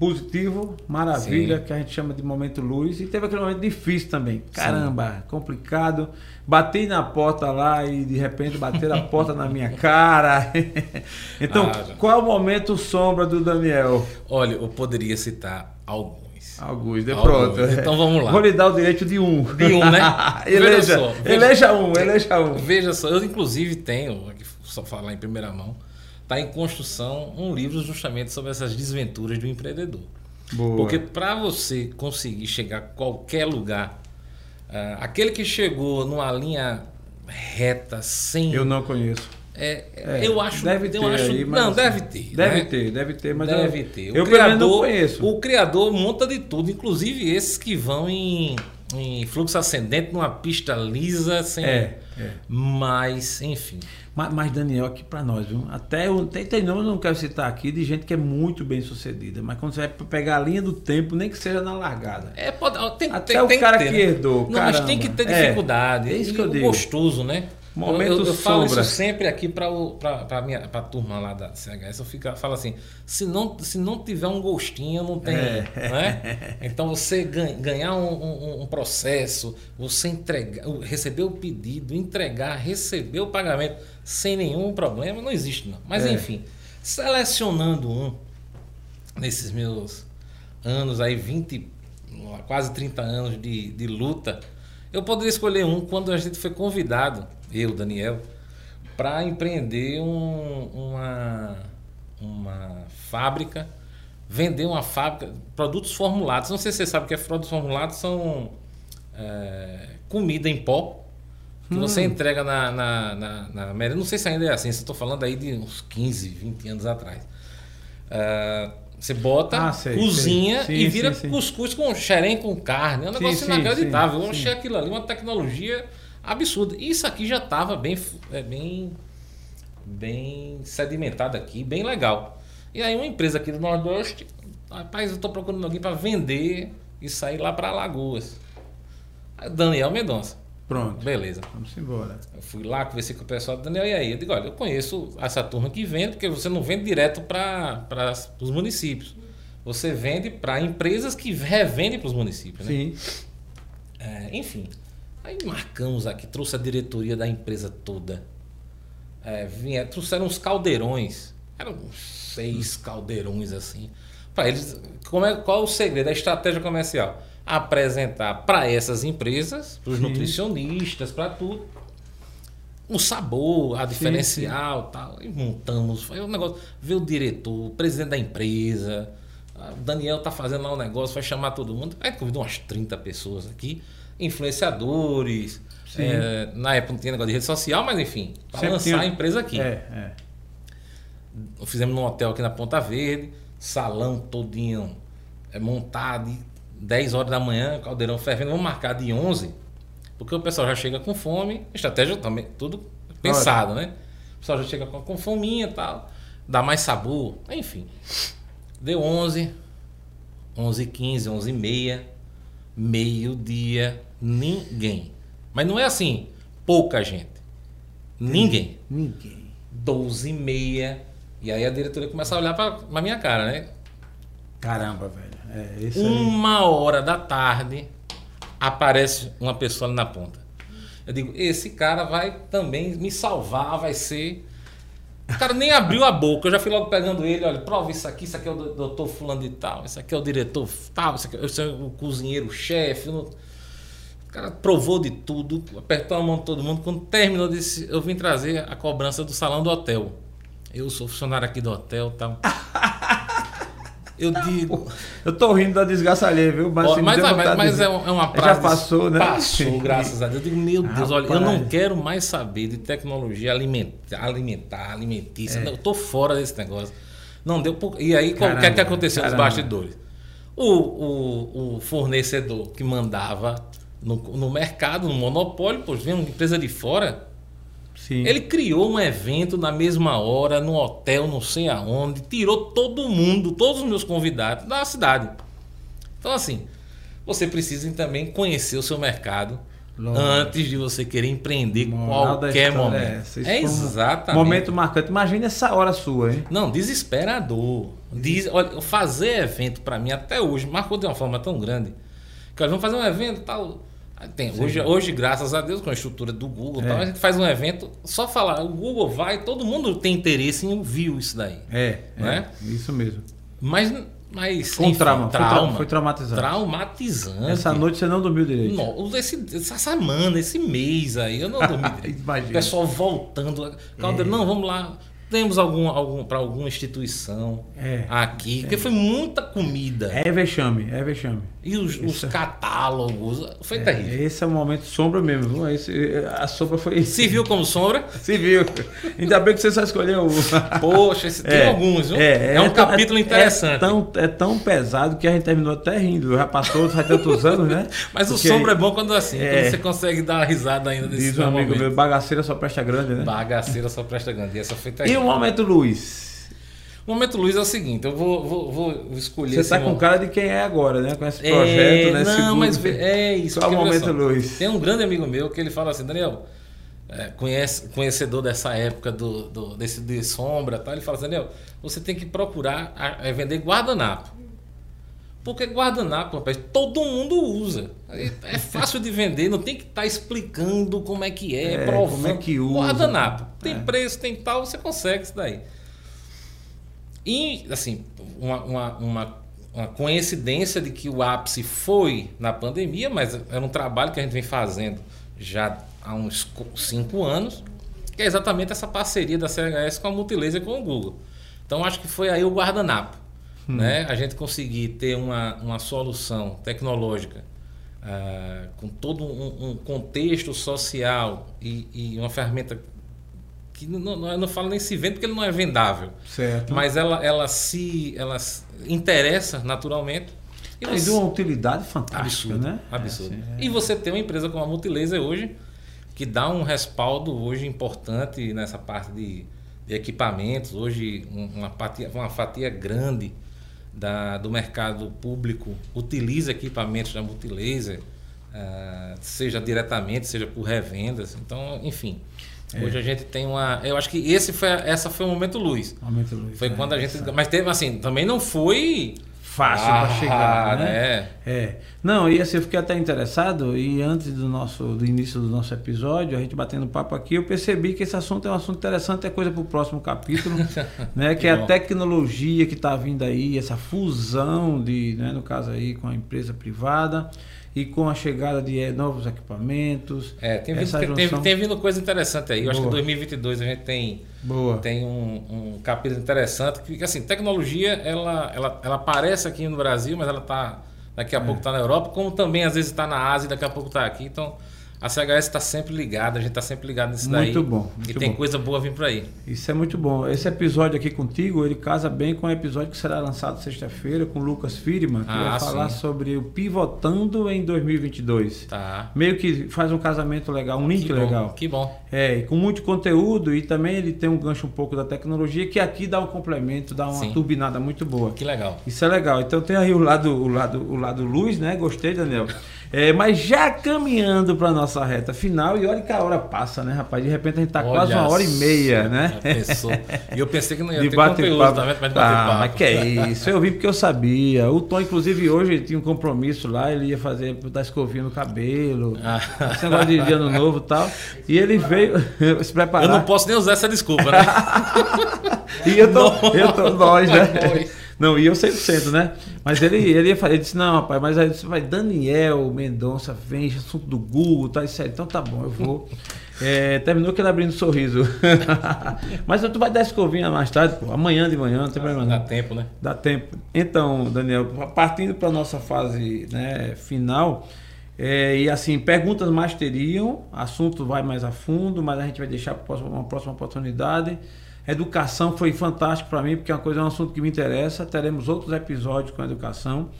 positivo, maravilha, Sim. que a gente chama de momento luz, e teve aquele momento difícil também. Caramba, complicado. Bati na porta lá e de repente bateram a porta na minha cara. então, Ah, qual é o momento sombra do Daniel? Olha, eu poderia citar alguns. Alguns, de Alguns. pronto. Então vamos lá. Vou lhe dar o direito de um. De um, né? eleja, Veja só, veja- eleja um, eleja um. Veja só, eu inclusive tenho, só falar em primeira mão, está em construção um livro justamente sobre essas desventuras do empreendedor. Boa. Porque para você conseguir chegar a qualquer lugar, ah, aquele que chegou numa linha reta, sem. Eu não conheço. É, É, eu acho. deve eu ter acho, aí, mas não, assim, deve ter. Deve né? ter, deve ter, mas Deve eu, ter. eu pelo menos não conheço. O criador monta de tudo, inclusive esses que vão em, em fluxo ascendente, numa pista lisa, sem. É, é. Mas, enfim. Mas, mas, Daniel, aqui pra nós, viu? Até eu, tem, tem nome, eu não quero citar aqui, de gente que é muito bem sucedida. Mas quando você vai pegar a linha do tempo, nem que seja na largada. É, pode, tem, Até tem, o tem cara ter, que né? herdou, Não, mas caramba. tem que ter É, dificuldade. é isso que eu o digo. gostoso, né? Momento eu, eu, eu falo isso sempre aqui para a minha pra turma lá da CHS. Eu fico, falo assim: se não, se não tiver um gostinho, não tem. É. Né? Então você ganha- ganhar um, um- um processo, você entregar, receber o pedido, entregar, receber o pagamento sem nenhum problema, não existe não. Mas É. enfim, selecionando um nesses meus anos aí, 20, quase 30 anos de, de luta, eu poderia escolher um quando a gente foi convidado, eu, Daniel, para empreender um- uma, uma fábrica, vender uma fábrica, produtos formulados. Não sei se você sabe o que é produtos formulados, são é, comida em pó. Que Hum. você entrega na, na, na, na merenda. Não sei se ainda é assim, estou falando aí de uns 15, 20 anos atrás. Ah, você bota, Ah, sei, cozinha sei. e Sim, vira sim, sim. cuscuz com xerém com carne. É um negócio inacreditável. eu achei aquilo ali uma tecnologia absurda. E Isso aqui já estava bem, é, bem, bem sedimentado aqui, bem legal. E aí uma empresa aqui do Nordeste, rapaz, eu estou procurando alguém para vender e sair lá para Alagoas. Daniel Mendonça. Pronto. Beleza. Vamos embora. Eu fui lá, conversei com o pessoal do Daniel, e aí? Eu digo, olha, eu conheço essa turma que vende, porque você não vende direto para os municípios. Você vende para empresas que revendem para os municípios. Né? Sim. É, enfim, aí marcamos aqui, trouxe a diretoria da empresa toda. É, vinha, trouxeram uns caldeirões, eram uns seis caldeirões assim. Para eles, como é, qual é o segredo da estratégia comercial? Apresentar para essas empresas, para os Sim. nutricionistas, para tudo, o sabor, a diferencial tal. E montamos, foi um negócio. Veio o diretor, o presidente da empresa, o Daniel tá fazendo lá um negócio, vai chamar todo mundo. Aí convidou umas 30 pessoas aqui, influenciadores. Sim. é, na época não tinha negócio de rede social, mas enfim, para lançar tinha- a empresa aqui. É, é. Fizemos num hotel aqui na Ponta Verde, salão todinho é, montado, 10 horas da manhã, caldeirão fervendo, vamos marcar de 11, porque o pessoal já chega com fome, estratégia também, tudo pensado, né? O pessoal já chega com, com fominha e tal, dá mais sabor, enfim. Deu 11, 11 15 11 e meia, meio-dia, ninguém. Mas não é assim, pouca gente. Ninguém. Ninguém. 12 e meia, E aí a diretoria começa a olhar para a minha cara, né? Caramba, velho. É, Uma hora da tarde aparece uma pessoa ali na ponta. Eu digo, esse cara vai também me salvar, vai ser. O cara nem abriu a boca, eu já fui logo pegando ele, olha, prova isso aqui, isso aqui é o doutor fulano de tal, isso aqui é o diretor tal, isso aqui é o cozinheiro, chefe. O cara provou de tudo, apertou a mão de todo mundo. Quando terminou, disse, eu vim trazer a cobrança do salão do hotel. Eu sou funcionário aqui do hotel tal. Eu digo. Eu tô rindo da desgraça alheia, viu? Mas, assim, mas, mas, mas é, uma praça. Já passou, né? Passou, graças a Deus. Eu digo, meu Deus, olha, eu não quero mais saber de tecnologia alimentar, alimentar alimentícia. É. Eu tô fora desse negócio. Não deu. E aí, o que é que aconteceu caramba. nos bastidores? O, o, o fornecedor que mandava no, no mercado, no monopólio, pois vem uma empresa de fora Sim. Ele criou um evento na mesma hora, no hotel, não sei aonde, tirou todo mundo, todos os meus convidados da cidade. Então, assim, você precisa também conhecer o seu mercado antes de você querer empreender Moral qualquer momento. É, é exatamente. Momento marcante. Imagina essa hora sua, hein? Não, desesperador. Diz, olha, fazer evento para mim até hoje marcou de uma forma tão grande. Que nós vamos fazer um evento tal tem, hoje, hoje, graças a Deus, com a estrutura do Google, é. tal, a gente faz um evento, só falar, o Google vai, todo mundo tem interesse em ouvir isso daí. É, né? é isso mesmo. Mas, mas foi um trauma, trauma, foi traumatizante. Traumatizante. Essa noite você não dormiu direito. Não, esse, essa semana, esse mês aí, eu não dormi direito. o pessoal voltando. Caldeira, é. não, vamos lá temos algum, algum para alguma instituição é, aqui, é. porque foi muita comida. É vexame, é vexame. E os, os catálogos, foi é, terrível. Esse é o momento sombra mesmo. Esse, a sombra foi. Se viu como sombra? Se viu. Ainda bem que você só escolheu. Poxa, esse, tem é, alguns, viu? É, é um capítulo interessante. É tão, é tão pesado que a gente terminou até rindo. Já passou faz tantos anos, né? Mas Porque, o sombra é bom quando assim, quando você consegue dar uma risada ainda desse Diz um amigo meu, bagaceira só presta grande, né? Bagaceira só presta grande. E essa foi terrível. E o momento Luiz? O momento Luiz é o seguinte, eu vou, vou, vou escolher. Você está com cara de quem é agora, né? Com esse projeto, é, né? Não, mas é isso. Qual é o momento Luiz? Tem um grande amigo meu que ele fala assim, Daniel, é, conhece, conhecedor dessa época do, do, desse de sombra, tá? ele fala assim, Daniel, você tem que procurar a, a vender guardanapo. Porque guardanapo, rapaz, todo mundo usa. É fácil de vender, não tem que estar tá explicando como é que é, é provando. Como é que usa. Guardanapo. Tem é. preço, tem tal, você consegue isso daí. E, assim, uma, uma, uma, uma, coincidência de que o ápice foi na pandemia, mas era um trabalho que a gente vem fazendo já há uns cinco anos, que é exatamente essa parceria da CHS com a Multilaser com o Google. Então, acho que foi aí o guardanapo hum. né? a gente conseguir ter uma, uma solução tecnológica uh, com todo um, um contexto social e, e, uma ferramenta que não, não, eu não falo nem se vende porque ele não é vendável, certo. mas ela, ela se ela interessa naturalmente e você... de uma utilidade fantástica, absurdo, né? Absurdo. É... E você tem uma empresa como a Multilaser hoje que dá um respaldo hoje importante nessa parte de, de equipamentos. Hoje uma fatia, uma fatia grande da, do mercado público utiliza equipamentos da Multilaser, uh, seja diretamente, seja por revendas. Então, enfim. É. Hoje a gente tem uma. Eu acho que esse foi, essa foi o momento luz. Momento luz. Foi é, quando a gente. Mas teve assim, também não foi fácil ah, para chegar, né? É. é. Não, e assim, eu fiquei até interessado e antes do nosso do início do nosso episódio, a gente batendo papo aqui, eu percebi que esse assunto é um assunto interessante, é coisa para o próximo capítulo, né? Que, que é a tecnologia que está vindo aí, essa fusão de, né, no caso aí com a empresa privada e com a chegada de eh, novos equipamentos. É, tem vindo, junção... tem, tem vindo coisa interessante aí. Eu Boa. acho que em 2022 a gente tem, Boa. tem um, um capítulo interessante que, assim, tecnologia, ela, ela, ela aparece aqui no Brasil, mas ela está daqui a é. pouco está na Europa, como também às vezes está na Ásia e daqui a pouco está aqui. Então, a CHS está sempre ligada, a gente está sempre ligado nisso muito daí. Muito bom. Muito e tem bom. coisa boa vindo por aí. Isso é muito bom. Esse episódio aqui contigo, ele casa bem com o episódio que será lançado sexta-feira com o Lucas Firman, que ah, vai falar sim. sobre o pivotando em 2022. Tá. Meio que faz um casamento legal, um link que legal. Que bom. É, e com muito conteúdo e também ele tem um gancho um pouco da tecnologia que aqui dá um complemento, dá uma sim. turbinada muito boa. Que legal. Isso é legal. Então tem aí o lado, o lado, o lado luz, né? Gostei, Daniel. É, mas já caminhando para nossa reta final, e olha que a hora passa, né, rapaz? De repente a gente tá olha quase uma hora e meia, né? E eu pensei que não ia de ter conteúdo, papo. tá Mas ah, papo. mas que é isso? Eu vi porque eu sabia. O Tom, inclusive, hoje tinha um compromisso lá, ele ia fazer, dar escovinha no cabelo, ah. esse negócio de ano novo e tal. E ele veio se preparar. Eu não posso nem usar essa desculpa, né? e eu tô, não, eu tô, nós, né? Não, e eu 100%, né? Mas ele, ele ia falar, ele disse, não, rapaz, mas aí você vai, Daniel Mendonça, vem, assunto do Google, tá, isso aí, então tá bom, eu vou. É, terminou que ele abrindo um sorriso. mas tu vai dar escovinha mais tarde, pô, amanhã de manhã, não tem problema não. Dá tempo, né? Dá tempo. Então, Daniel, partindo para nossa fase né, final, é, e assim, perguntas mais teriam, assunto vai mais a fundo, mas a gente vai deixar para uma próxima oportunidade. Educação foi fantástico para mim, porque é uma coisa, é um assunto que me interessa. Teremos outros episódios com a educação.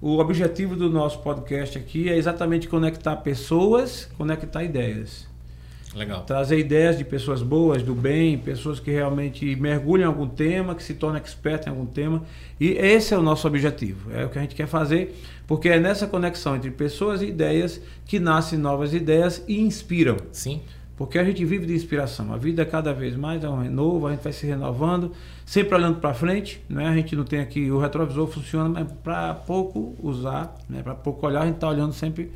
O objetivo do nosso podcast aqui é exatamente conectar pessoas, conectar ideias. Legal. Trazer ideias de pessoas boas, do bem, pessoas que realmente mergulham em algum tema, que se tornam expert em algum tema. E esse é o nosso objetivo. É o que a gente quer fazer, porque é nessa conexão entre pessoas e ideias que nascem novas ideias e inspiram. Sim. Porque a gente vive de inspiração. A vida é cada vez mais é um renovo, a gente vai se renovando, sempre olhando para frente. Né? A gente não tem aqui, o retrovisor funciona, mas para pouco usar, né? para pouco olhar, a gente está olhando sempre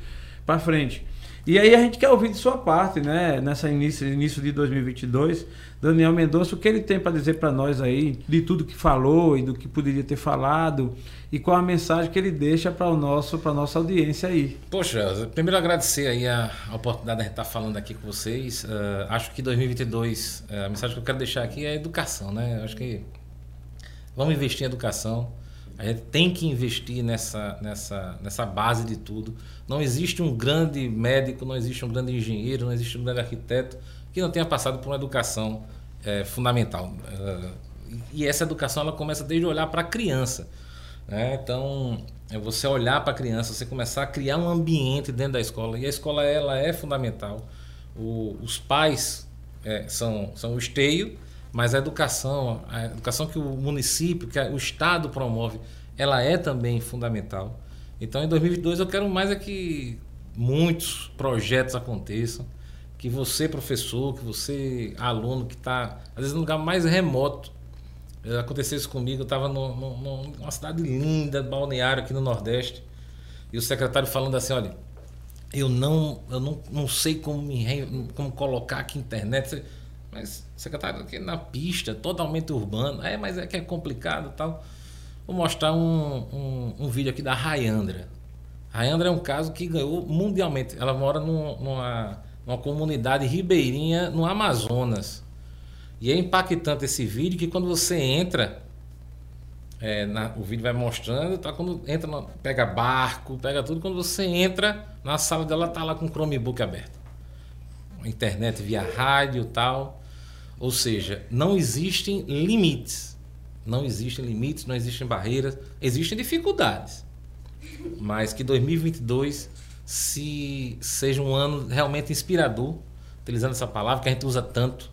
para frente. E aí a gente quer ouvir de sua parte, né? Nessa início, início de 2022, Daniel Mendonça, o que ele tem para dizer para nós aí, de tudo que falou e do que poderia ter falado, e qual a mensagem que ele deixa para o nosso, para nossa audiência aí. Poxa, primeiro agradecer aí a, a oportunidade de estar tá falando aqui com vocês. Uh, acho que 2022, uh, a mensagem que eu quero deixar aqui é educação, né? Acho que vamos investir em educação. A gente tem que investir nessa, nessa, nessa base de tudo. Não existe um grande médico, não existe um grande engenheiro, não existe um grande arquiteto que não tenha passado por uma educação é, fundamental. Uh, e essa educação ela começa desde olhar para a criança. Né? Então, é você olhar para a criança, você começar a criar um ambiente dentro da escola. E a escola ela é fundamental. O, os pais é, são, são o esteio mas a educação, a educação que o município, que o Estado promove, ela é também fundamental. Então, em 2022, eu quero mais é que muitos projetos aconteçam, que você, professor, que você, aluno, que está, às vezes, no lugar mais remoto, eh, aconteceu isso comigo, eu estava numa cidade linda, balneário aqui no Nordeste, e o secretário falando assim, olha, eu não, eu não, não sei como, me, como colocar aqui internet. Mas secretário aqui na pista, totalmente urbano. É, mas é que é complicado e tal. Vou mostrar um, um, um, vídeo aqui da Rayandra. Rayandra é um caso que ganhou mundialmente. Ela mora num, numa, numa comunidade ribeirinha no Amazonas. E é impactante esse vídeo que quando você entra, é, na, o vídeo vai mostrando, tá? Quando entra, pega barco, pega tudo. Quando você entra na sala dela, tá lá com o Chromebook aberto. Internet via rádio tal. Ou seja, não existem limites. Não existem limites, não existem barreiras, existem dificuldades. Mas que 2022 se seja um ano realmente inspirador, utilizando essa palavra que a gente usa tanto,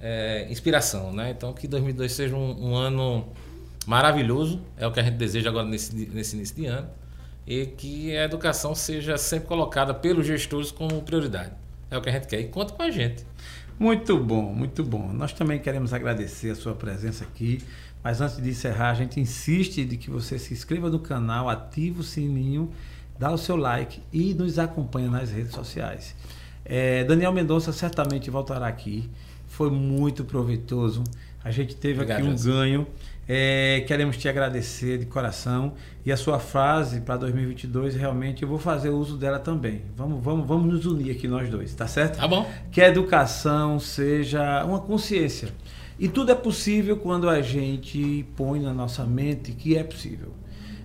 é, inspiração, né? Então que 2022 seja um, um, ano maravilhoso, é o que a gente deseja agora nesse, nesse início de ano, e que a educação seja sempre colocada pelos gestores como prioridade. É o que a gente quer e conta com a gente. Muito bom, muito bom. Nós também queremos agradecer a sua presença aqui. Mas antes de encerrar, a gente insiste de que você se inscreva no canal, ative o sininho, dá o seu like e nos acompanhe nas redes sociais. É, Daniel Mendonça certamente voltará aqui. Foi muito proveitoso. A gente teve Obrigado, aqui um ganho. É, queremos te agradecer de coração e a sua frase para 2022 realmente eu vou fazer uso dela também. Vamos, vamos, vamos nos unir aqui nós dois, tá certo? Tá bom. Que a educação seja uma consciência. E tudo é possível quando a gente põe na nossa mente que é possível.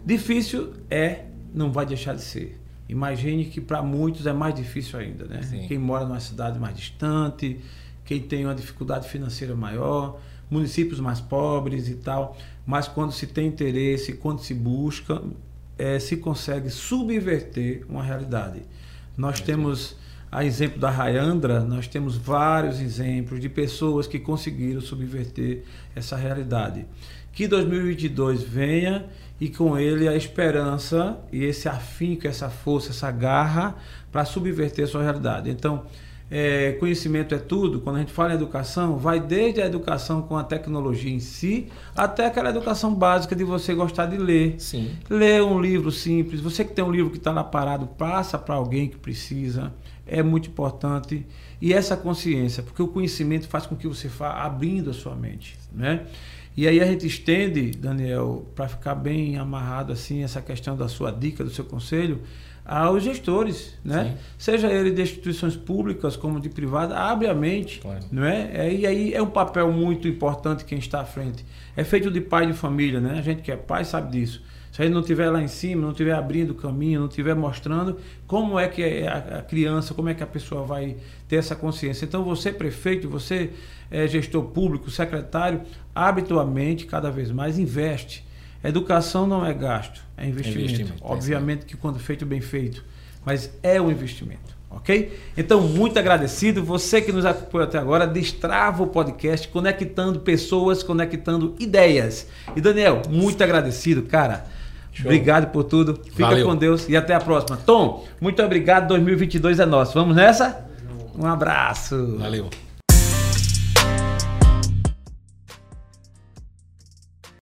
Difícil é, não vai deixar de ser. Imagine que para muitos é mais difícil ainda, né? Sim. Quem mora numa cidade mais distante, quem tem uma dificuldade financeira maior, municípios mais pobres e tal, mas quando se tem interesse, quando se busca, é, se consegue subverter uma realidade. Nós é temos, a exemplo da Rayandra, nós temos vários exemplos de pessoas que conseguiram subverter essa realidade. Que 2022 venha e com ele a esperança e esse afinco, essa força, essa garra para subverter a sua realidade. Então, é, conhecimento é tudo. Quando a gente fala em educação, vai desde a educação com a tecnologia em si, até aquela educação básica de você gostar de ler. Sim. Ler um livro simples. Você que tem um livro que está lá parado, passa para alguém que precisa. É muito importante. E essa consciência, porque o conhecimento faz com que você vá abrindo a sua mente, né? E aí a gente estende, Daniel, para ficar bem amarrado assim essa questão da sua dica, do seu conselho, aos gestores, né? Sim. Seja ele de instituições públicas como de privadas, abre a mente, claro. não é? é? E aí é um papel muito importante quem está à frente. É feito de pai de família, né? A gente que é pai sabe disso. Se a gente não estiver lá em cima, não estiver abrindo o caminho, não estiver mostrando como é que é a criança, como é que a pessoa vai ter essa consciência. Então você, prefeito, você é gestor público, secretário, habitualmente, cada vez mais, investe. Educação não é gasto, é investimento. É investimento Obviamente que quando feito bem feito, mas é um investimento, ok? Então, muito agradecido. Você que nos acompanhou até agora, destrava o podcast, conectando pessoas, conectando ideias. E Daniel, muito agradecido, cara. Show. Obrigado por tudo. Fica Valeu. com Deus e até a próxima. Tom, muito obrigado. 2022 é nosso. Vamos nessa? Um abraço. Valeu.